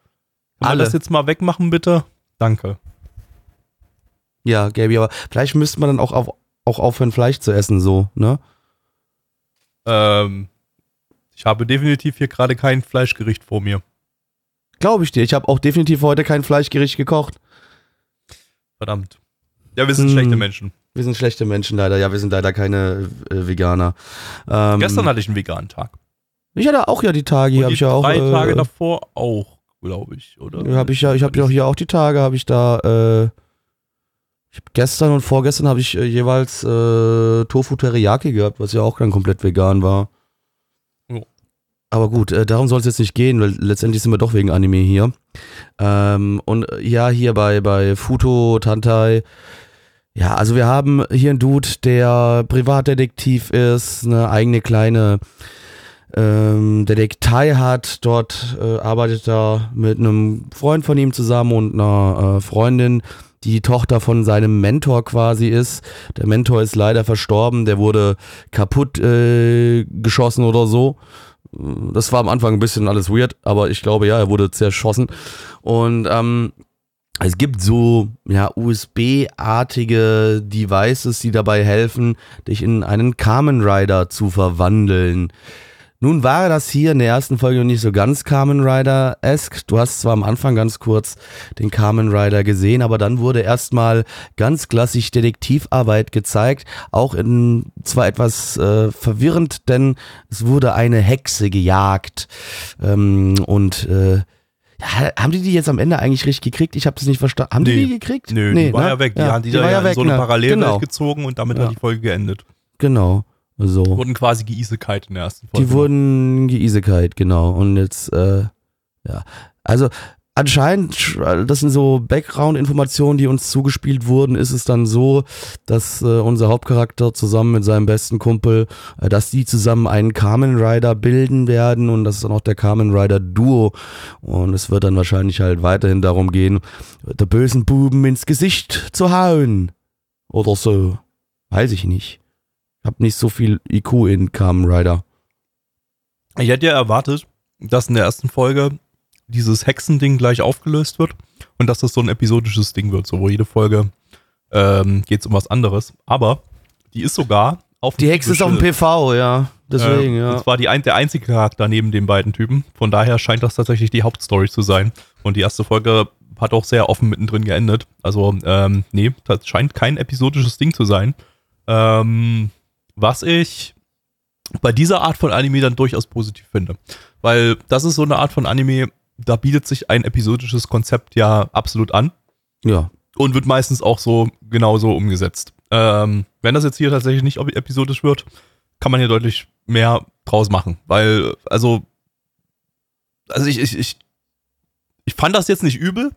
Speaker 2: Kann
Speaker 1: Alle.
Speaker 2: das jetzt mal wegmachen, bitte? Danke.
Speaker 1: Ja, Gaby, aber vielleicht müsste man dann auch, auf, auch aufhören, Fleisch zu essen, so, ne?
Speaker 2: Ähm, ich habe definitiv hier gerade kein Fleischgericht vor mir.
Speaker 1: Glaube ich dir. Ich habe auch definitiv heute kein Fleischgericht gekocht.
Speaker 2: Verdammt. Ja, wir sind
Speaker 1: Hm.
Speaker 2: schlechte Menschen.
Speaker 1: Wir sind schlechte Menschen leider. Ja, wir sind leider keine äh, Veganer. Ähm,
Speaker 2: Gestern hatte ich einen veganen Tag.
Speaker 1: Ich hatte auch ja die Tage, hier habe ich ja auch.
Speaker 2: drei
Speaker 1: äh,
Speaker 2: Tage davor auch, glaube ich, oder?
Speaker 1: Ja, habe ich ja, ich habe ja auch hier auch die Tage, habe ich da, äh, ich hab gestern und vorgestern habe ich äh, jeweils äh, Tofu Teriyaki gehabt, was ja auch dann komplett vegan war.
Speaker 2: Jo.
Speaker 1: Aber gut, äh, darum soll es jetzt nicht gehen, weil letztendlich sind wir doch wegen Anime hier. Ähm, und äh, ja, hier bei, bei Futo, Tantai, ja, also wir haben hier einen Dude, der Privatdetektiv ist, eine eigene kleine ähm, Detektei hat. Dort äh, arbeitet er mit einem Freund von ihm zusammen und einer äh, Freundin, die Tochter von seinem Mentor quasi ist. Der Mentor ist leider verstorben, der wurde kaputt äh, geschossen oder so. Das war am Anfang ein bisschen alles weird, aber ich glaube ja, er wurde zerschossen. Und ähm, es gibt so ja, USB-artige Devices, die dabei helfen, dich in einen Kamen Rider zu verwandeln. Nun war das hier in der ersten Folge noch nicht so ganz Kamen Rider-esque. Du hast zwar am Anfang ganz kurz den Kamen Rider gesehen, aber dann wurde erstmal ganz klassisch Detektivarbeit gezeigt. Auch in zwar etwas äh, verwirrend, denn es wurde eine Hexe gejagt. Ähm, und äh, ja, haben die die jetzt am Ende eigentlich richtig gekriegt? Ich habe das nicht verstanden. Haben
Speaker 2: Nee.
Speaker 1: die die gekriegt?
Speaker 2: Nö, die war
Speaker 1: ne?
Speaker 2: ja weg. Die haben die,
Speaker 1: die
Speaker 2: da ja
Speaker 1: ja
Speaker 2: in
Speaker 1: weg,
Speaker 2: so eine
Speaker 1: ne?
Speaker 2: Parallelwelt
Speaker 1: Genau.
Speaker 2: gezogen und damit
Speaker 1: Ja.
Speaker 2: hat die Folge geendet.
Speaker 1: Genau. So.
Speaker 2: Wurden quasi geisekite in der ersten Folge.
Speaker 1: Die wurden geisigkeit, genau. Und jetzt, äh, ja. Also anscheinend, das sind so Background-Informationen, die uns zugespielt wurden, ist es dann so, dass äh, unser Hauptcharakter zusammen mit seinem besten Kumpel, äh, dass die zusammen einen Kamen Rider bilden werden und das ist dann auch der Kamen Rider Duo. Und es wird dann wahrscheinlich halt weiterhin darum gehen, der bösen Buben ins Gesicht zu hauen. Oder so. Weiß ich nicht. Ich hab nicht so viel IQ in Kamen Rider.
Speaker 2: Ich hätte ja erwartet, dass in der ersten Folge dieses Hexending gleich aufgelöst wird und dass das so ein episodisches Ding wird, so wo jede Folge ähm, geht es um was anderes. Aber die ist sogar auf dem
Speaker 1: Die Hexe ist auf dem. PV, ja. Deswegen,
Speaker 2: Ähm,
Speaker 1: ja.
Speaker 2: Und zwar die ein, der einzige Charakter neben den beiden Typen. Von daher scheint das tatsächlich die Hauptstory zu sein. Und die erste Folge hat auch sehr offen mittendrin geendet. Also, ähm, nee, das scheint kein episodisches Ding zu sein. Ähm, was ich bei dieser Art von Anime dann durchaus positiv finde. Weil das ist so eine Art von Anime, da bietet sich ein episodisches Konzept ja absolut an
Speaker 1: Ja.
Speaker 2: und wird meistens auch so genauso umgesetzt. Ähm, wenn das jetzt hier tatsächlich nicht episodisch wird, kann man hier deutlich mehr draus machen, weil, also, also ich, ich, ich, ich fand das jetzt nicht übel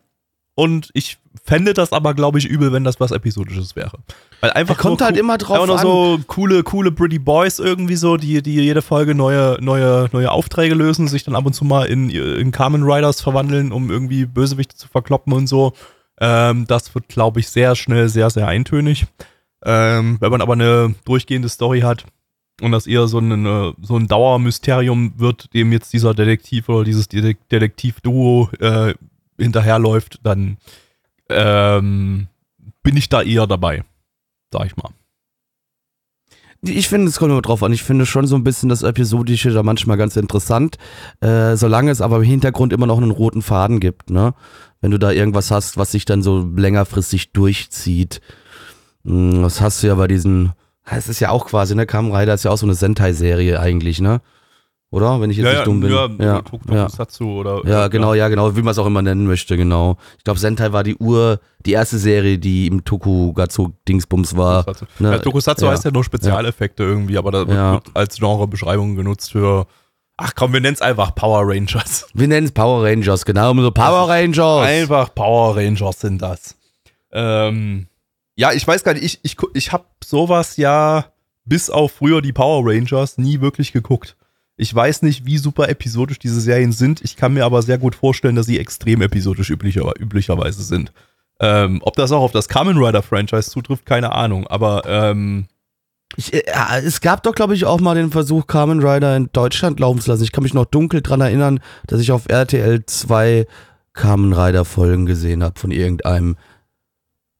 Speaker 2: und ich fände das aber, glaube ich, übel, wenn das was Episodisches wäre. Weil einfach
Speaker 1: Da kommt halt immer drauf
Speaker 2: einfach nur so coole, coole Pretty Boys irgendwie so, die, die jede Folge neue, neue, neue Aufträge lösen, sich dann ab und zu mal in, in Kamen Riders verwandeln, um irgendwie Bösewichte zu verkloppen und so. Ähm, das wird, glaube ich, sehr schnell sehr, sehr eintönig. Ähm, wenn man aber eine durchgehende Story hat und das eher so, eine, so ein Dauermysterium wird, dem jetzt dieser Detektiv oder dieses Detek- Detektiv-Duo äh, hinterherläuft, dann ähm, bin ich da eher dabei, sag ich mal.
Speaker 1: Ich finde, es kommt immer drauf an. Ich finde schon so ein bisschen das Episodische da manchmal ganz interessant, äh, solange es aber im Hintergrund immer noch einen roten Faden gibt, ne? Wenn du da irgendwas hast, was sich dann so längerfristig durchzieht. Hm, Das hast du ja bei diesen, es ist ja auch quasi, ne? Kamen Rider ist ja auch so eine Sentai-Serie eigentlich, ne? Oder? Wenn ich jetzt nicht dumm bin.
Speaker 2: Ja,
Speaker 1: ja, ja.
Speaker 2: Tokusatsu oder
Speaker 1: Ja, genau, ja, genau, wie man es auch immer nennen möchte, genau. Ich glaube, Sentai war die Ur, die erste Serie, die im Tokugatsu-Dingsbums war.
Speaker 2: Tokusatsu.
Speaker 1: Ne,
Speaker 2: ja, Tokusatsu
Speaker 1: ja.
Speaker 2: heißt ja nur Spezialeffekte irgendwie, aber da
Speaker 1: Ja.
Speaker 2: wird als Genrebeschreibung genutzt für, ach komm, wir nennen es einfach Power Rangers.
Speaker 1: Wir nennen es Power Rangers, genau, so Power Rangers.
Speaker 2: Einfach Power Rangers sind das. Ähm, ja, ich weiß gar nicht, ich, ich, ich habe sowas ja bis auf früher die Power Rangers nie wirklich geguckt. Ich weiß nicht, wie super episodisch diese Serien sind. Ich kann mir aber sehr gut vorstellen, dass sie extrem episodisch üblicher, üblicherweise sind. Ähm, ob das auch auf das Kamen Rider Franchise zutrifft, keine Ahnung. Aber ähm,
Speaker 1: Ich, äh, es gab doch, glaube ich, auch mal den Versuch, Kamen Rider in Deutschland laufen zu lassen. Ich kann mich noch dunkel dran erinnern, dass ich auf RTL 2 Kamen Rider Folgen gesehen habe von irgendeinem.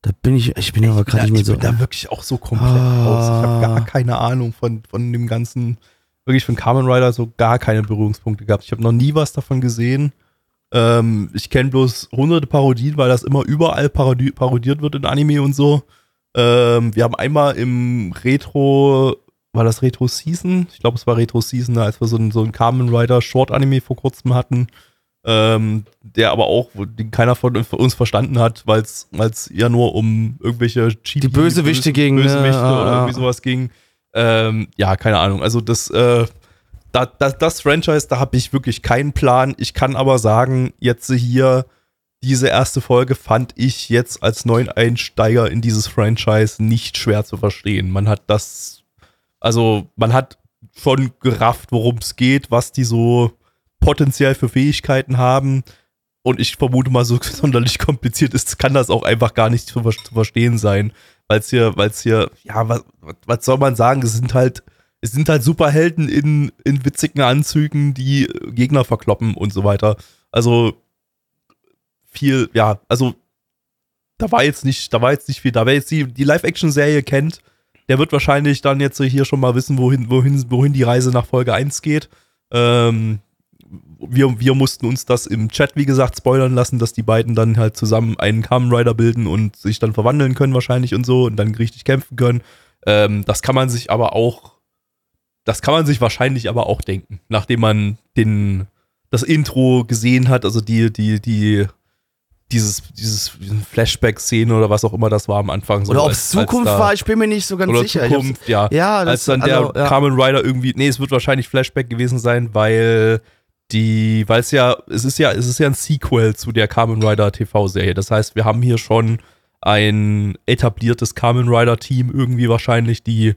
Speaker 1: Da bin ich, ich bin aber gerade nicht mehr
Speaker 2: ich
Speaker 1: so.
Speaker 2: bin da wirklich auch so komplett
Speaker 1: Ah.
Speaker 2: raus. Ich habe gar keine Ahnung von, von dem ganzen, wirklich von Kamen Rider so gar keine Berührungspunkte gehabt. Ich habe noch nie was davon gesehen. Ähm, ich kenne bloß hunderte Parodien, weil das immer überall parodi parodiert wird in Anime und so. Ähm, wir haben einmal im Retro, war das Retro Season? Ich glaube, es war Retro Season, als wir so einen, so einen Kamen Rider Short Anime vor kurzem hatten. Ähm, der aber auch, den keiner von uns verstanden hat, weil es ja nur um irgendwelche cheapy,
Speaker 1: Die Bösewichte ging, ne?
Speaker 2: Bösewichte
Speaker 1: Ah,
Speaker 2: oder
Speaker 1: ah.
Speaker 2: irgendwie sowas ging. Ähm, ja, keine Ahnung. Also das, äh, da, das, das Franchise, da habe ich wirklich keinen Plan. Ich kann aber sagen, jetzt hier, diese erste Folge fand ich jetzt als neuen Einsteiger in dieses Franchise nicht schwer zu verstehen. Man hat das, also man hat schon gerafft, worum es geht, was die so potenziell für Fähigkeiten haben. Und ich vermute mal, so sonderlich kompliziert ist, kann das auch einfach gar nicht zu, ver- zu verstehen sein. Weil es hier, weil es hier, ja, was, was soll man sagen? Es sind halt, es sind halt Superhelden in, in witzigen Anzügen, die äh, Gegner verkloppen und so weiter. Also viel, ja, also da war jetzt nicht, da war jetzt nicht viel, da wer jetzt die, die Live-Action-Serie kennt, der wird wahrscheinlich dann jetzt hier schon mal wissen, wohin, wohin, wohin die Reise nach Folge 1 geht. Ähm, wir, wir mussten uns das im Chat, wie gesagt, spoilern lassen, dass die beiden dann halt zusammen einen Kamen Rider bilden und sich dann verwandeln können wahrscheinlich und so und dann richtig kämpfen können. Ähm, das kann man sich aber auch, das kann man sich wahrscheinlich aber auch denken, nachdem man den, das Intro gesehen hat, also die, die, die, dieses, dieses Flashback-Szene oder was auch immer das war am Anfang. So
Speaker 1: Oder ob es Zukunft
Speaker 2: da-
Speaker 1: war, ich bin mir nicht so ganz
Speaker 2: oder
Speaker 1: sicher.
Speaker 2: Zukunft, ja.
Speaker 1: ja,
Speaker 2: als dann der
Speaker 1: also, ja.
Speaker 2: Kamen Rider irgendwie, nee, es wird wahrscheinlich Flashback gewesen sein, weil die, weil es ja, es ist ja, es ist ja ein Sequel zu der Kamen Rider TV-Serie. Das heißt, wir haben hier schon ein etabliertes Kamen Rider Team irgendwie wahrscheinlich, die,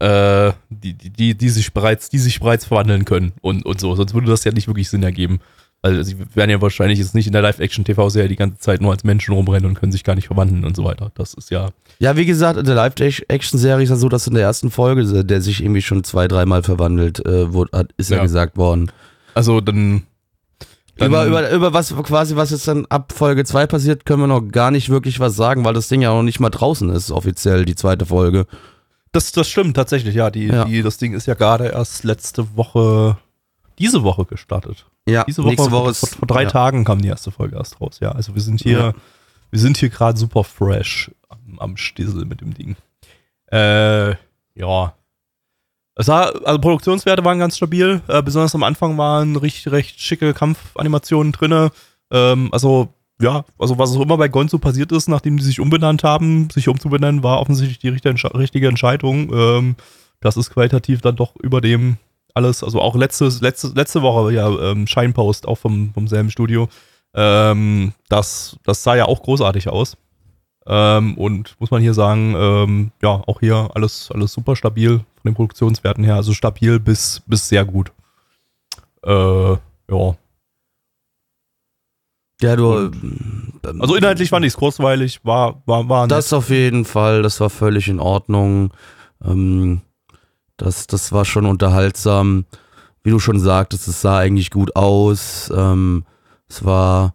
Speaker 2: äh, die, die, die, sich bereits, die sich bereits verwandeln können und, und so. Sonst würde das ja nicht wirklich Sinn ergeben. Weil sie werden ja wahrscheinlich jetzt nicht in der Live-Action-TV-Serie die ganze Zeit nur als Menschen rumrennen und können sich gar nicht verwandeln und so weiter. Das ist ja,
Speaker 1: Ja, wie gesagt, in der Live-Action-Serie ist ja so, dass in der ersten Folge, der sich irgendwie schon zwei, dreimal verwandelt, äh, wurde, hat, ist ja,
Speaker 2: Ja.
Speaker 1: gesagt worden.
Speaker 2: Also dann. dann
Speaker 1: Über, über, über was quasi, was jetzt dann ab Folge 2 passiert, können wir noch gar nicht wirklich was sagen, weil das Ding ja noch nicht mal draußen ist, offiziell, die zweite Folge.
Speaker 2: Das, das stimmt tatsächlich, ja. Die,
Speaker 1: Ja.
Speaker 2: Die, das Ding ist ja gerade erst letzte Woche, diese Woche gestartet.
Speaker 1: Ja,
Speaker 2: Diese Woche,
Speaker 1: nächste Woche
Speaker 2: vor,
Speaker 1: ist,
Speaker 2: vor, vor drei
Speaker 1: ja.
Speaker 2: Tagen kam die erste Folge erst raus, ja. Also wir sind hier,
Speaker 1: Ja.
Speaker 2: wir sind hier gerade super fresh am, am Stissel mit dem Ding. Äh, ja. Es war, also Produktionswerte waren ganz stabil, äh, besonders am Anfang waren richtig, recht schicke Kampfanimationen drinne. Ähm, also, ja, also was auch immer bei Gonzo passiert ist, nachdem die sich umbenannt haben, sich umzubenennen, war offensichtlich die richtige Entscheidung. Ähm, das ist qualitativ dann doch über dem alles, also auch letztes, letzte, letzte Woche, ja, ähm, Shinepost, auch vom, vom selben Studio. Ähm, das, das sah ja auch großartig aus. Ähm, und muss man hier sagen, ähm, ja, auch hier alles, alles super stabil von den Produktionswerten her. Also stabil bis, bis sehr gut. Äh, ja.
Speaker 1: Ja, du.
Speaker 2: Und-
Speaker 1: ähm,
Speaker 2: Also inhaltlich fand ich es kurzweilig, war, war, war nett.
Speaker 1: Das auf jeden Fall, das war völlig in Ordnung. Ähm, das, das war schon unterhaltsam. Wie du schon sagtest, es sah eigentlich gut aus. Ähm, es war.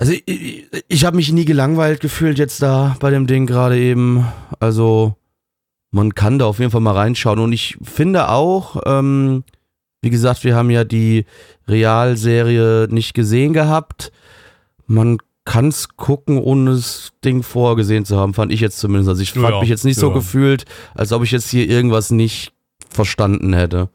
Speaker 1: Also ich, ich, habe mich nie gelangweilt gefühlt jetzt da bei dem Ding gerade eben. Also man kann da auf jeden Fall mal reinschauen. Und ich finde auch, ähm, wie gesagt, wir haben ja die Realserie nicht gesehen gehabt. Man kann es gucken, ohne das Ding vorgesehen zu haben, fand ich jetzt zumindest. Also ich
Speaker 2: Ja, ja.
Speaker 1: mich jetzt nicht so
Speaker 2: Ja.
Speaker 1: gefühlt, als ob ich jetzt hier irgendwas nicht verstanden hätte.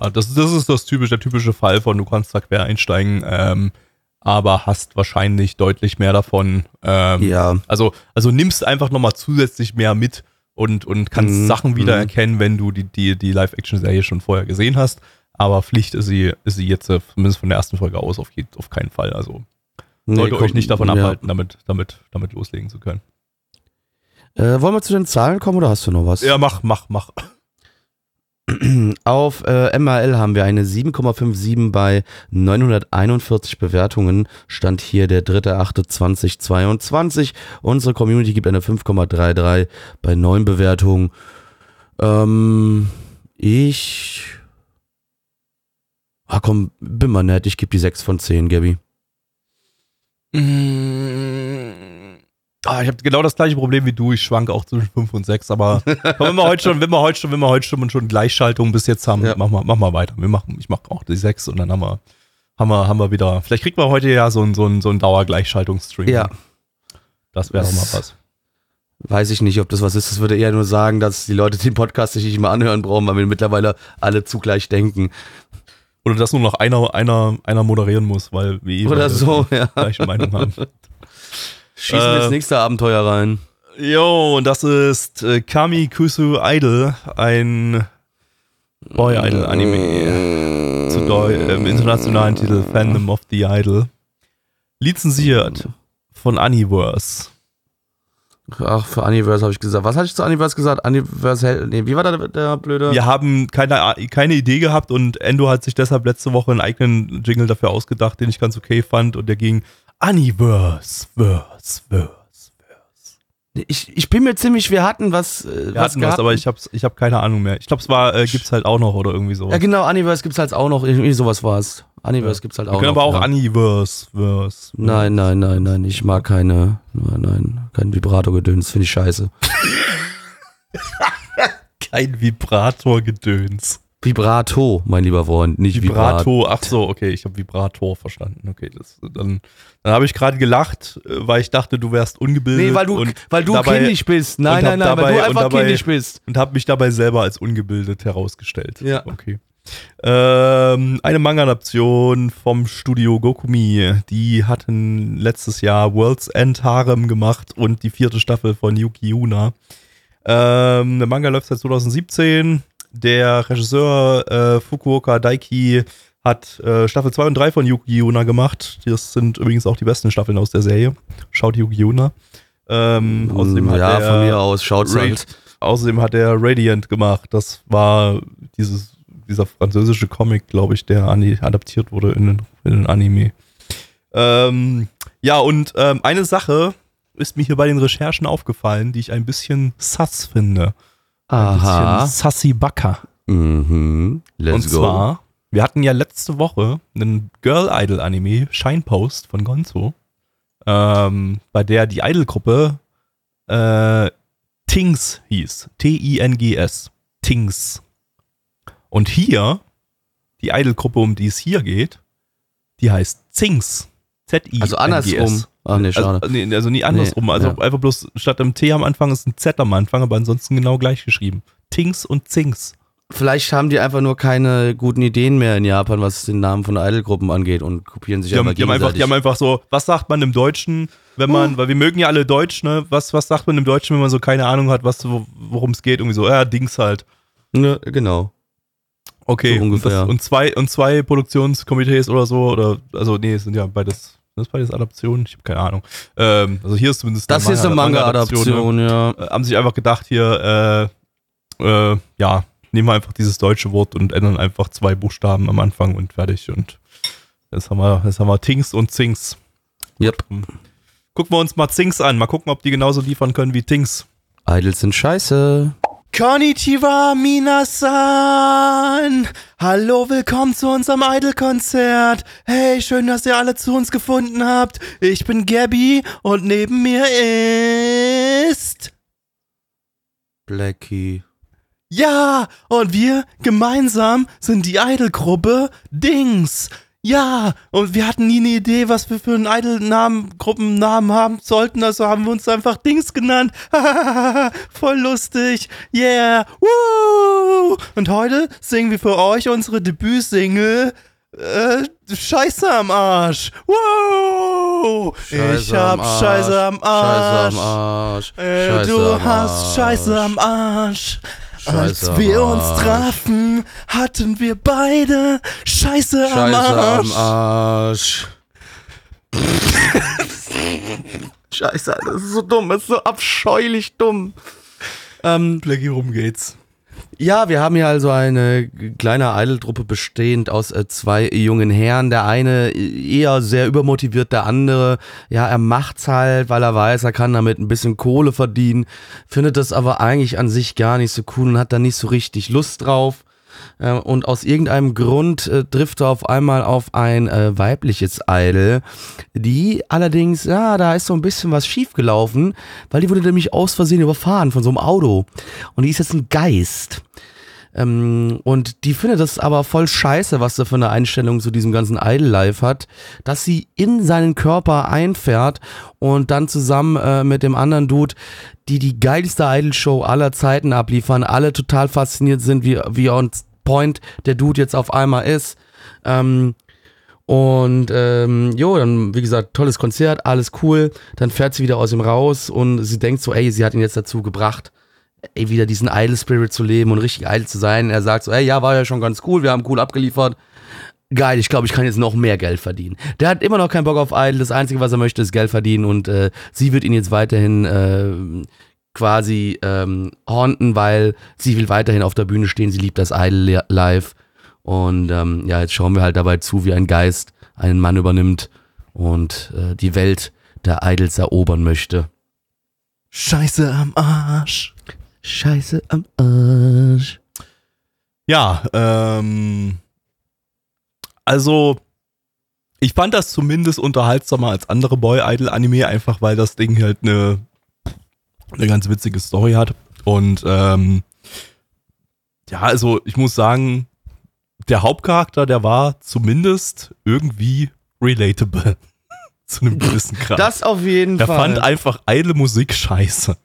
Speaker 2: Ja, das, das ist das typisch, der typische Fall von, du kannst da quer einsteigen, ähm, aber hast wahrscheinlich deutlich mehr davon. Ähm,
Speaker 1: Ja,
Speaker 2: Also, also nimmst einfach nochmal zusätzlich mehr mit und, und kannst
Speaker 1: Mhm,
Speaker 2: Sachen wiedererkennen,
Speaker 1: mhm.
Speaker 2: wenn du die, die, die Live-Action-Serie schon vorher gesehen hast. Aber Pflicht ist sie, ist sie jetzt, äh, zumindest von der ersten Folge aus, auf, auf keinen Fall. Also
Speaker 1: nee,
Speaker 2: sollte euch
Speaker 1: kommt-
Speaker 2: nicht davon
Speaker 1: ja.
Speaker 2: abhalten, damit, damit, damit loslegen zu können.
Speaker 1: Äh, wollen wir zu den Zahlen kommen oder hast du noch was?
Speaker 2: Ja, mach, mach, mach.
Speaker 1: Auf äh, MRL haben wir eine 7,57 bei 941 Bewertungen. Stand hier der 3.8.2022. Unsere Community gibt eine 5,33 bei 9 Bewertungen. Ähm, ich. Ah komm, bin mal nett, ich gebe die 6 von 10, Gabby.
Speaker 2: Ah, ich habe genau das gleiche Problem wie du. Ich schwanke auch zwischen 5 und 6, aber komm, wenn wir heute schon, wenn wir heute schon, wenn wir heute schon, schon Gleichschaltung bis jetzt haben,
Speaker 1: Ja.
Speaker 2: mach mal, mach mal weiter. Wir machen, ich mache auch die 6 und dann haben wir, haben wir, haben wir wieder. Vielleicht kriegen wir heute ja so ein, so ein, so ein Dauergleichschaltungsstream.
Speaker 1: Ja,
Speaker 2: Das wäre doch mal was.
Speaker 1: weiß ich nicht, ob das was ist. Das würde eher nur sagen, dass die Leute den Podcast sich nicht mehr anhören brauchen, weil wir mittlerweile alle zugleich denken.
Speaker 2: Oder dass nur noch einer, einer, einer moderieren muss, weil wir
Speaker 1: Oder so, ja.
Speaker 2: die gleiche Meinung haben.
Speaker 1: Schießen wir
Speaker 2: Äh,
Speaker 1: ins nächste Abenteuer rein.
Speaker 2: Jo, und das ist äh, Kami Kusu Idol, ein Boy Idol Anime. Zu Deu im internationalen Titel Fandom of the Idol. Lizenziert von Universe.
Speaker 1: Ach, für Universe habe ich gesagt. Was hatte ich zu Universe gesagt? Universe, Hell- nee, wie war der, der blöde?
Speaker 2: Wir haben keine, keine Idee gehabt und Endo hat sich deshalb letzte Woche einen eigenen Jingle dafür ausgedacht, den ich ganz okay fand und der ging Universe, Verse, Verse.
Speaker 1: Ich, ich bin mir ziemlich, wir hatten was. Äh,
Speaker 2: Wir hatten was, aber ich hab's, ich hab keine Ahnung mehr. Ich glaube, es war, äh, gibt's halt auch noch oder irgendwie so.
Speaker 1: Ja, genau, Universe gibt's halt auch noch. Irgendwie sowas war es. Universe
Speaker 2: Ja.
Speaker 1: gibt's halt
Speaker 2: Wir
Speaker 1: auch
Speaker 2: können
Speaker 1: noch.
Speaker 2: aber auch
Speaker 1: ja.
Speaker 2: Universe, Verse.
Speaker 1: Nein, nein, nein, nein. Ich mag keine. Nein, nein. Kein Vibrato-Gedöns. Finde ich scheiße.
Speaker 2: Kein Vibrator-Gedöns.
Speaker 1: Vibrato, mein lieber Freund. Nicht Vibrato.
Speaker 2: Vibrato, ach so, okay, ich habe Vibrator verstanden. Okay, das, dann, dann habe ich gerade gelacht, äh, weil ich dachte, du wärst ungebildet.
Speaker 1: Nee, weil du, weil du
Speaker 2: dabei-
Speaker 1: kindisch bist. Nein, nein, nein, weil
Speaker 2: dabei-
Speaker 1: du
Speaker 2: und
Speaker 1: einfach
Speaker 2: dabei-
Speaker 1: kindisch bist.
Speaker 2: und habe mich dabei selber als ungebildet herausgestellt.
Speaker 1: Ja.
Speaker 2: Okay. Ähm, eine Manga-Adaption vom Studio Gokumi. Die hatten letztes Jahr World's End Harem gemacht und die vierte Staffel von Yuki Yuna. Ähm, der Manga läuft seit 2017. Der Regisseur äh, Fukuoka Daiki hat äh, Staffel 2 und 3 von Yuki Yuna gemacht. Das sind übrigens auch die besten Staffeln aus der Serie. Schaut Yuki Yuna. Ähm, außerdem hat
Speaker 1: ja,
Speaker 2: er
Speaker 1: von mir aus. Schaut's
Speaker 2: Ra-
Speaker 1: halt.
Speaker 2: Außerdem hat er Radiant gemacht. Das war dieses, dieser französische Comic, glaube ich, der adaptiert wurde in den, in den Anime. Ähm, ja, und ähm, eine Sache ist mir hier bei den Recherchen aufgefallen, die ich ein bisschen sass finde. Ein
Speaker 1: Aha.
Speaker 2: bisschen sassy Backer.
Speaker 1: Mhm. Let's
Speaker 2: und
Speaker 1: go.
Speaker 2: zwar, wir hatten ja letzte Woche einen Girl Idol Anime, Shinepost von Gonzo, ähm, bei der die Idol-Gruppe äh, Tings hieß. T-I-N-G-S. Tings. Und hier, die Idol-Gruppe, um die es hier geht, die heißt Zings. Z-I-N-G-S.
Speaker 1: also andersrum. Ach nee, schade.
Speaker 2: Also, nee, also nie andersrum.
Speaker 1: Nee,
Speaker 2: also
Speaker 1: ja.
Speaker 2: einfach bloß statt einem T am Anfang ist ein Z am Anfang, aber ansonsten genau gleich geschrieben. Tings und Zings.
Speaker 1: Vielleicht haben die einfach nur keine guten Ideen mehr in Japan, was den Namen von Idolgruppen angeht und kopieren sich
Speaker 2: Die haben,
Speaker 1: einfach
Speaker 2: die, haben einfach, die haben einfach so, was sagt man im Deutschen, wenn man, weil wir mögen ja alle Deutsch, ne? Was, was sagt man im Deutschen, wenn man so keine Ahnung hat, was, wo- worum es geht? Irgendwie so, ja, Dings halt.
Speaker 1: Ne, genau.
Speaker 2: Okay,
Speaker 1: So ungefähr.
Speaker 2: Und, das, und zwei und zwei Produktionskomitees oder so, oder also nee, es sind ja beides, das ist beides Adaptionen, ich habe keine Ahnung. Ähm, also hier ist zumindest
Speaker 1: Das hier ist eine Manga-Adaption, ja.
Speaker 2: äh, haben sich einfach gedacht, hier, äh, äh, ja, nehmen wir einfach dieses deutsche Wort und ändern einfach zwei Buchstaben am Anfang und fertig. Und jetzt haben wir, jetzt haben wir Tings und Zings.
Speaker 1: Yep.
Speaker 2: Gucken wir uns mal Zings an. Mal gucken, ob die genauso liefern können wie Tings.
Speaker 1: Idols sind scheiße.
Speaker 2: Konnichiwa, Minasan! Hallo, willkommen zu unserem Idol-Konzert. Hey, schön, dass ihr alle zu uns gefunden habt. Ich bin Gabby und neben mir ist...
Speaker 1: Blackie.
Speaker 2: Ja, und wir gemeinsam sind die Idol-Gruppe Dings. Ja, und wir hatten nie eine Idee, was wir für einen Idol-Namen, Gruppennamen haben sollten, also haben wir uns einfach Dings genannt. Voll lustig. Yeah. Woo! Und heute singen wir für euch unsere Debütsingle äh, Scheiße am Arsch. Wow! ich hab Scheiße am Arsch.
Speaker 1: Scheiße am Arsch.
Speaker 2: Äh,
Speaker 1: Scheiße
Speaker 2: du
Speaker 1: am
Speaker 2: hast
Speaker 1: Arsch.
Speaker 2: Scheiße am Arsch.
Speaker 1: Scheiße
Speaker 2: Als
Speaker 1: am
Speaker 2: wir uns trafen, hatten wir beide Scheiße, am
Speaker 1: Scheiße
Speaker 2: Arsch.
Speaker 1: am Arsch. Scheiße, das ist so dumm, das ist so abscheulich dumm. Ähm,
Speaker 2: Blackie, rum geht's.
Speaker 1: Ja, wir haben hier also eine kleine Idol-Truppe bestehend aus äh, zwei jungen Herren. Der eine eher sehr übermotiviert, der andere, ja, er macht's halt, weil er weiß, er kann damit ein bisschen Kohle verdienen, findet das aber eigentlich an sich gar nicht so cool und hat da nicht so richtig Lust drauf. Äh, und aus irgendeinem Grund äh, trifft er auf einmal auf ein äh, weibliches Idol, die allerdings, ja, da ist so ein bisschen was schiefgelaufen, weil die wurde nämlich aus Versehen überfahren von so einem Auto. Und die ist jetzt ein Geist. Ähm, und die findet das aber voll scheiße, was er für eine Einstellung zu diesem ganzen Idol-Life hat, dass sie in seinen Körper einfährt und dann zusammen äh, mit dem anderen Dude, die die geilste Idol-Show aller Zeiten abliefern, alle total fasziniert sind, wie, wie on point der Dude jetzt auf einmal ist. Ähm, und ähm, jo, dann, wie gesagt, tolles Konzert, alles cool. Dann fährt sie wieder aus ihm raus und sie denkt so, ey, sie hat ihn jetzt dazu gebracht, ey, wieder diesen Idle Spirit zu leben und richtig idle zu sein. Er sagt so, ey, ja, war ja schon ganz cool, wir haben cool abgeliefert. Geil, ich glaube, ich kann jetzt noch mehr Geld verdienen. Der hat immer noch keinen Bock auf Idle. Das Einzige, was er möchte, ist Geld verdienen und äh, sie wird ihn jetzt weiterhin äh, quasi ähm, haunten, weil sie will weiterhin auf der Bühne stehen. Sie liebt das Idle live. Und ähm, ja, jetzt schauen wir halt dabei zu, wie ein Geist einen Mann übernimmt und äh, die Welt der Idols erobern möchte.
Speaker 2: Scheiße am Arsch.
Speaker 1: Scheiße am Arsch.
Speaker 2: Ja, ähm, also ich fand das zumindest unterhaltsamer als andere Boy Idol Anime, einfach weil das Ding halt eine, eine ganz witzige Story hat. Und ähm, ja, also ich muss sagen, der Hauptcharakter, der war zumindest irgendwie relatable. Zu einem gewissen Grad.
Speaker 1: Das auf jeden
Speaker 2: der
Speaker 1: Fall.
Speaker 2: fand einfach Idle Musik scheiße.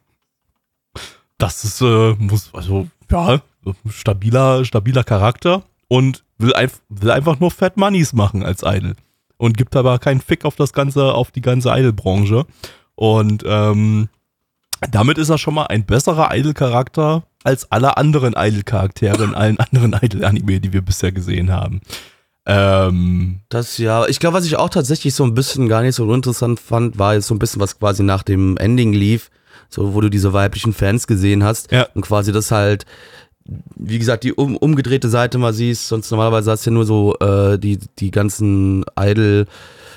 Speaker 2: Das ist, äh, muss, also, ja, stabiler, stabiler Charakter und will, einf will einfach nur Fat Moneys machen als Idol. Und gibt aber keinen Fick auf das ganze, auf die ganze Idol-Branche. Und ähm, damit ist er schon mal ein besserer Idol-Charakter als alle anderen Idol-Charaktere in allen anderen Idol-Anime, die wir bisher gesehen haben. Ähm,
Speaker 1: Das ja, ich glaube, was ich auch tatsächlich so ein bisschen gar nicht so interessant fand, war jetzt so ein bisschen, was quasi nach dem Ending lief, so wo du diese weiblichen Fans gesehen hast
Speaker 2: Ja.
Speaker 1: und quasi das halt, wie gesagt, die um, umgedrehte Seite mal siehst, sonst normalerweise hast du ja nur so äh, die, die ganzen Idol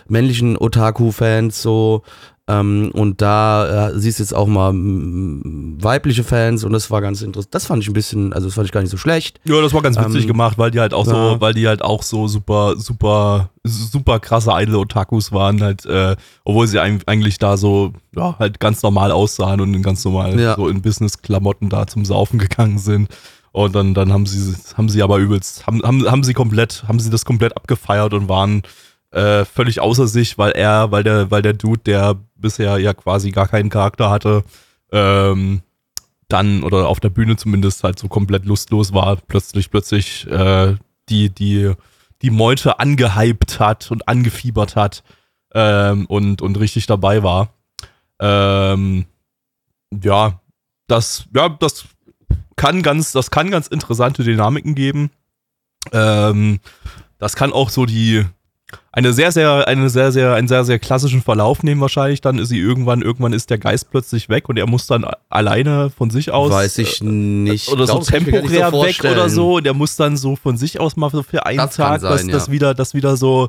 Speaker 1: männlichen Otaku-Fans so ähm, und da äh, siehst du jetzt auch mal mm, weibliche Fans und das war ganz interessant. Das fand ich ein bisschen, also das fand ich gar nicht so schlecht.
Speaker 2: Ja, das war ganz witzig
Speaker 1: Ähm,
Speaker 2: gemacht, weil die halt auch so,
Speaker 1: ja.
Speaker 2: weil die halt auch so super, super, super krasse Idol-Otakus waren, halt, äh, obwohl sie eig- eigentlich da so, ja, halt ganz normal aussahen und ganz normal
Speaker 1: Ja.
Speaker 2: so in Business-Klamotten da zum Saufen gegangen sind. Und dann, dann haben sie, haben sie aber übelst, haben, haben, haben sie komplett, haben sie das komplett abgefeiert und waren äh, völlig außer sich, weil er, weil der, weil der Dude, der bisher ja quasi gar keinen Charakter hatte, ähm, dann oder auf der Bühne zumindest halt so komplett lustlos war, plötzlich, plötzlich äh, die, die, die Meute angehypt hat und angefiebert hat ähm, und, und richtig dabei war. Ähm, ja, das, ja, das kann ganz, das kann ganz interessante Dynamiken geben. Ähm, das kann auch so die, eine sehr, sehr, eine sehr, sehr, einen sehr, sehr klassischen Verlauf nehmen wahrscheinlich. Dann ist sie irgendwann, irgendwann ist der Geist plötzlich weg und er muss dann alleine von sich aus.
Speaker 1: Weiß ich nicht.
Speaker 2: Oder so
Speaker 1: Glaub, das
Speaker 2: temporär weg
Speaker 1: vorstellen.
Speaker 2: oder so. Und der muss dann so von sich aus mal so für einen
Speaker 1: Das
Speaker 2: Tag, dass
Speaker 1: sein,
Speaker 2: das
Speaker 1: ja.
Speaker 2: wieder, das wieder so,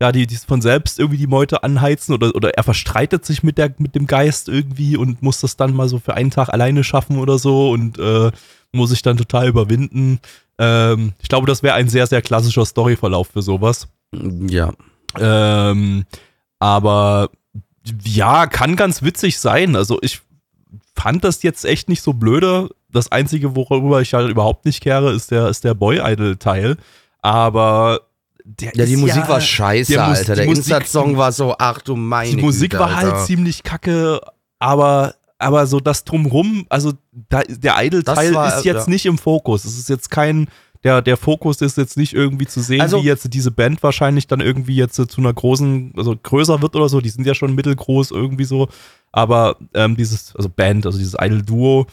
Speaker 2: ja, die, die von selbst irgendwie die Meute anheizen oder, oder er verstreitet sich mit der, mit dem Geist irgendwie und muss das dann mal so für einen Tag alleine schaffen oder so und äh, muss sich dann total überwinden. Ähm, ich glaube, das wäre ein sehr, sehr klassischer Storyverlauf für sowas.
Speaker 1: Ja.
Speaker 2: Ähm, aber ja, kann ganz witzig sein. Also ich fand das jetzt echt nicht so blöde. Das Einzige, worüber ich halt überhaupt nicht kehre, ist der, ist der Boy-Idol-Teil. Aber der
Speaker 1: Ja, die Musik
Speaker 2: ja,
Speaker 1: war scheiße,
Speaker 2: der
Speaker 1: Alter. Der Insert-Song war so, ach du meine
Speaker 2: Die Musik
Speaker 1: Güte,
Speaker 2: war halt
Speaker 1: Alter.
Speaker 2: ziemlich kacke, aber, aber so das Drumrum, also da, der Idol-Teil ist jetzt
Speaker 1: ja.
Speaker 2: nicht im Fokus. Es ist jetzt kein, der, der Fokus ist jetzt nicht irgendwie zu sehen,
Speaker 1: Also-
Speaker 2: wie jetzt diese Band wahrscheinlich dann irgendwie jetzt zu einer großen, also größer wird oder so. Die sind ja schon mittelgroß irgendwie so. Aber ähm, dieses, also Band, also dieses Idol-Duo,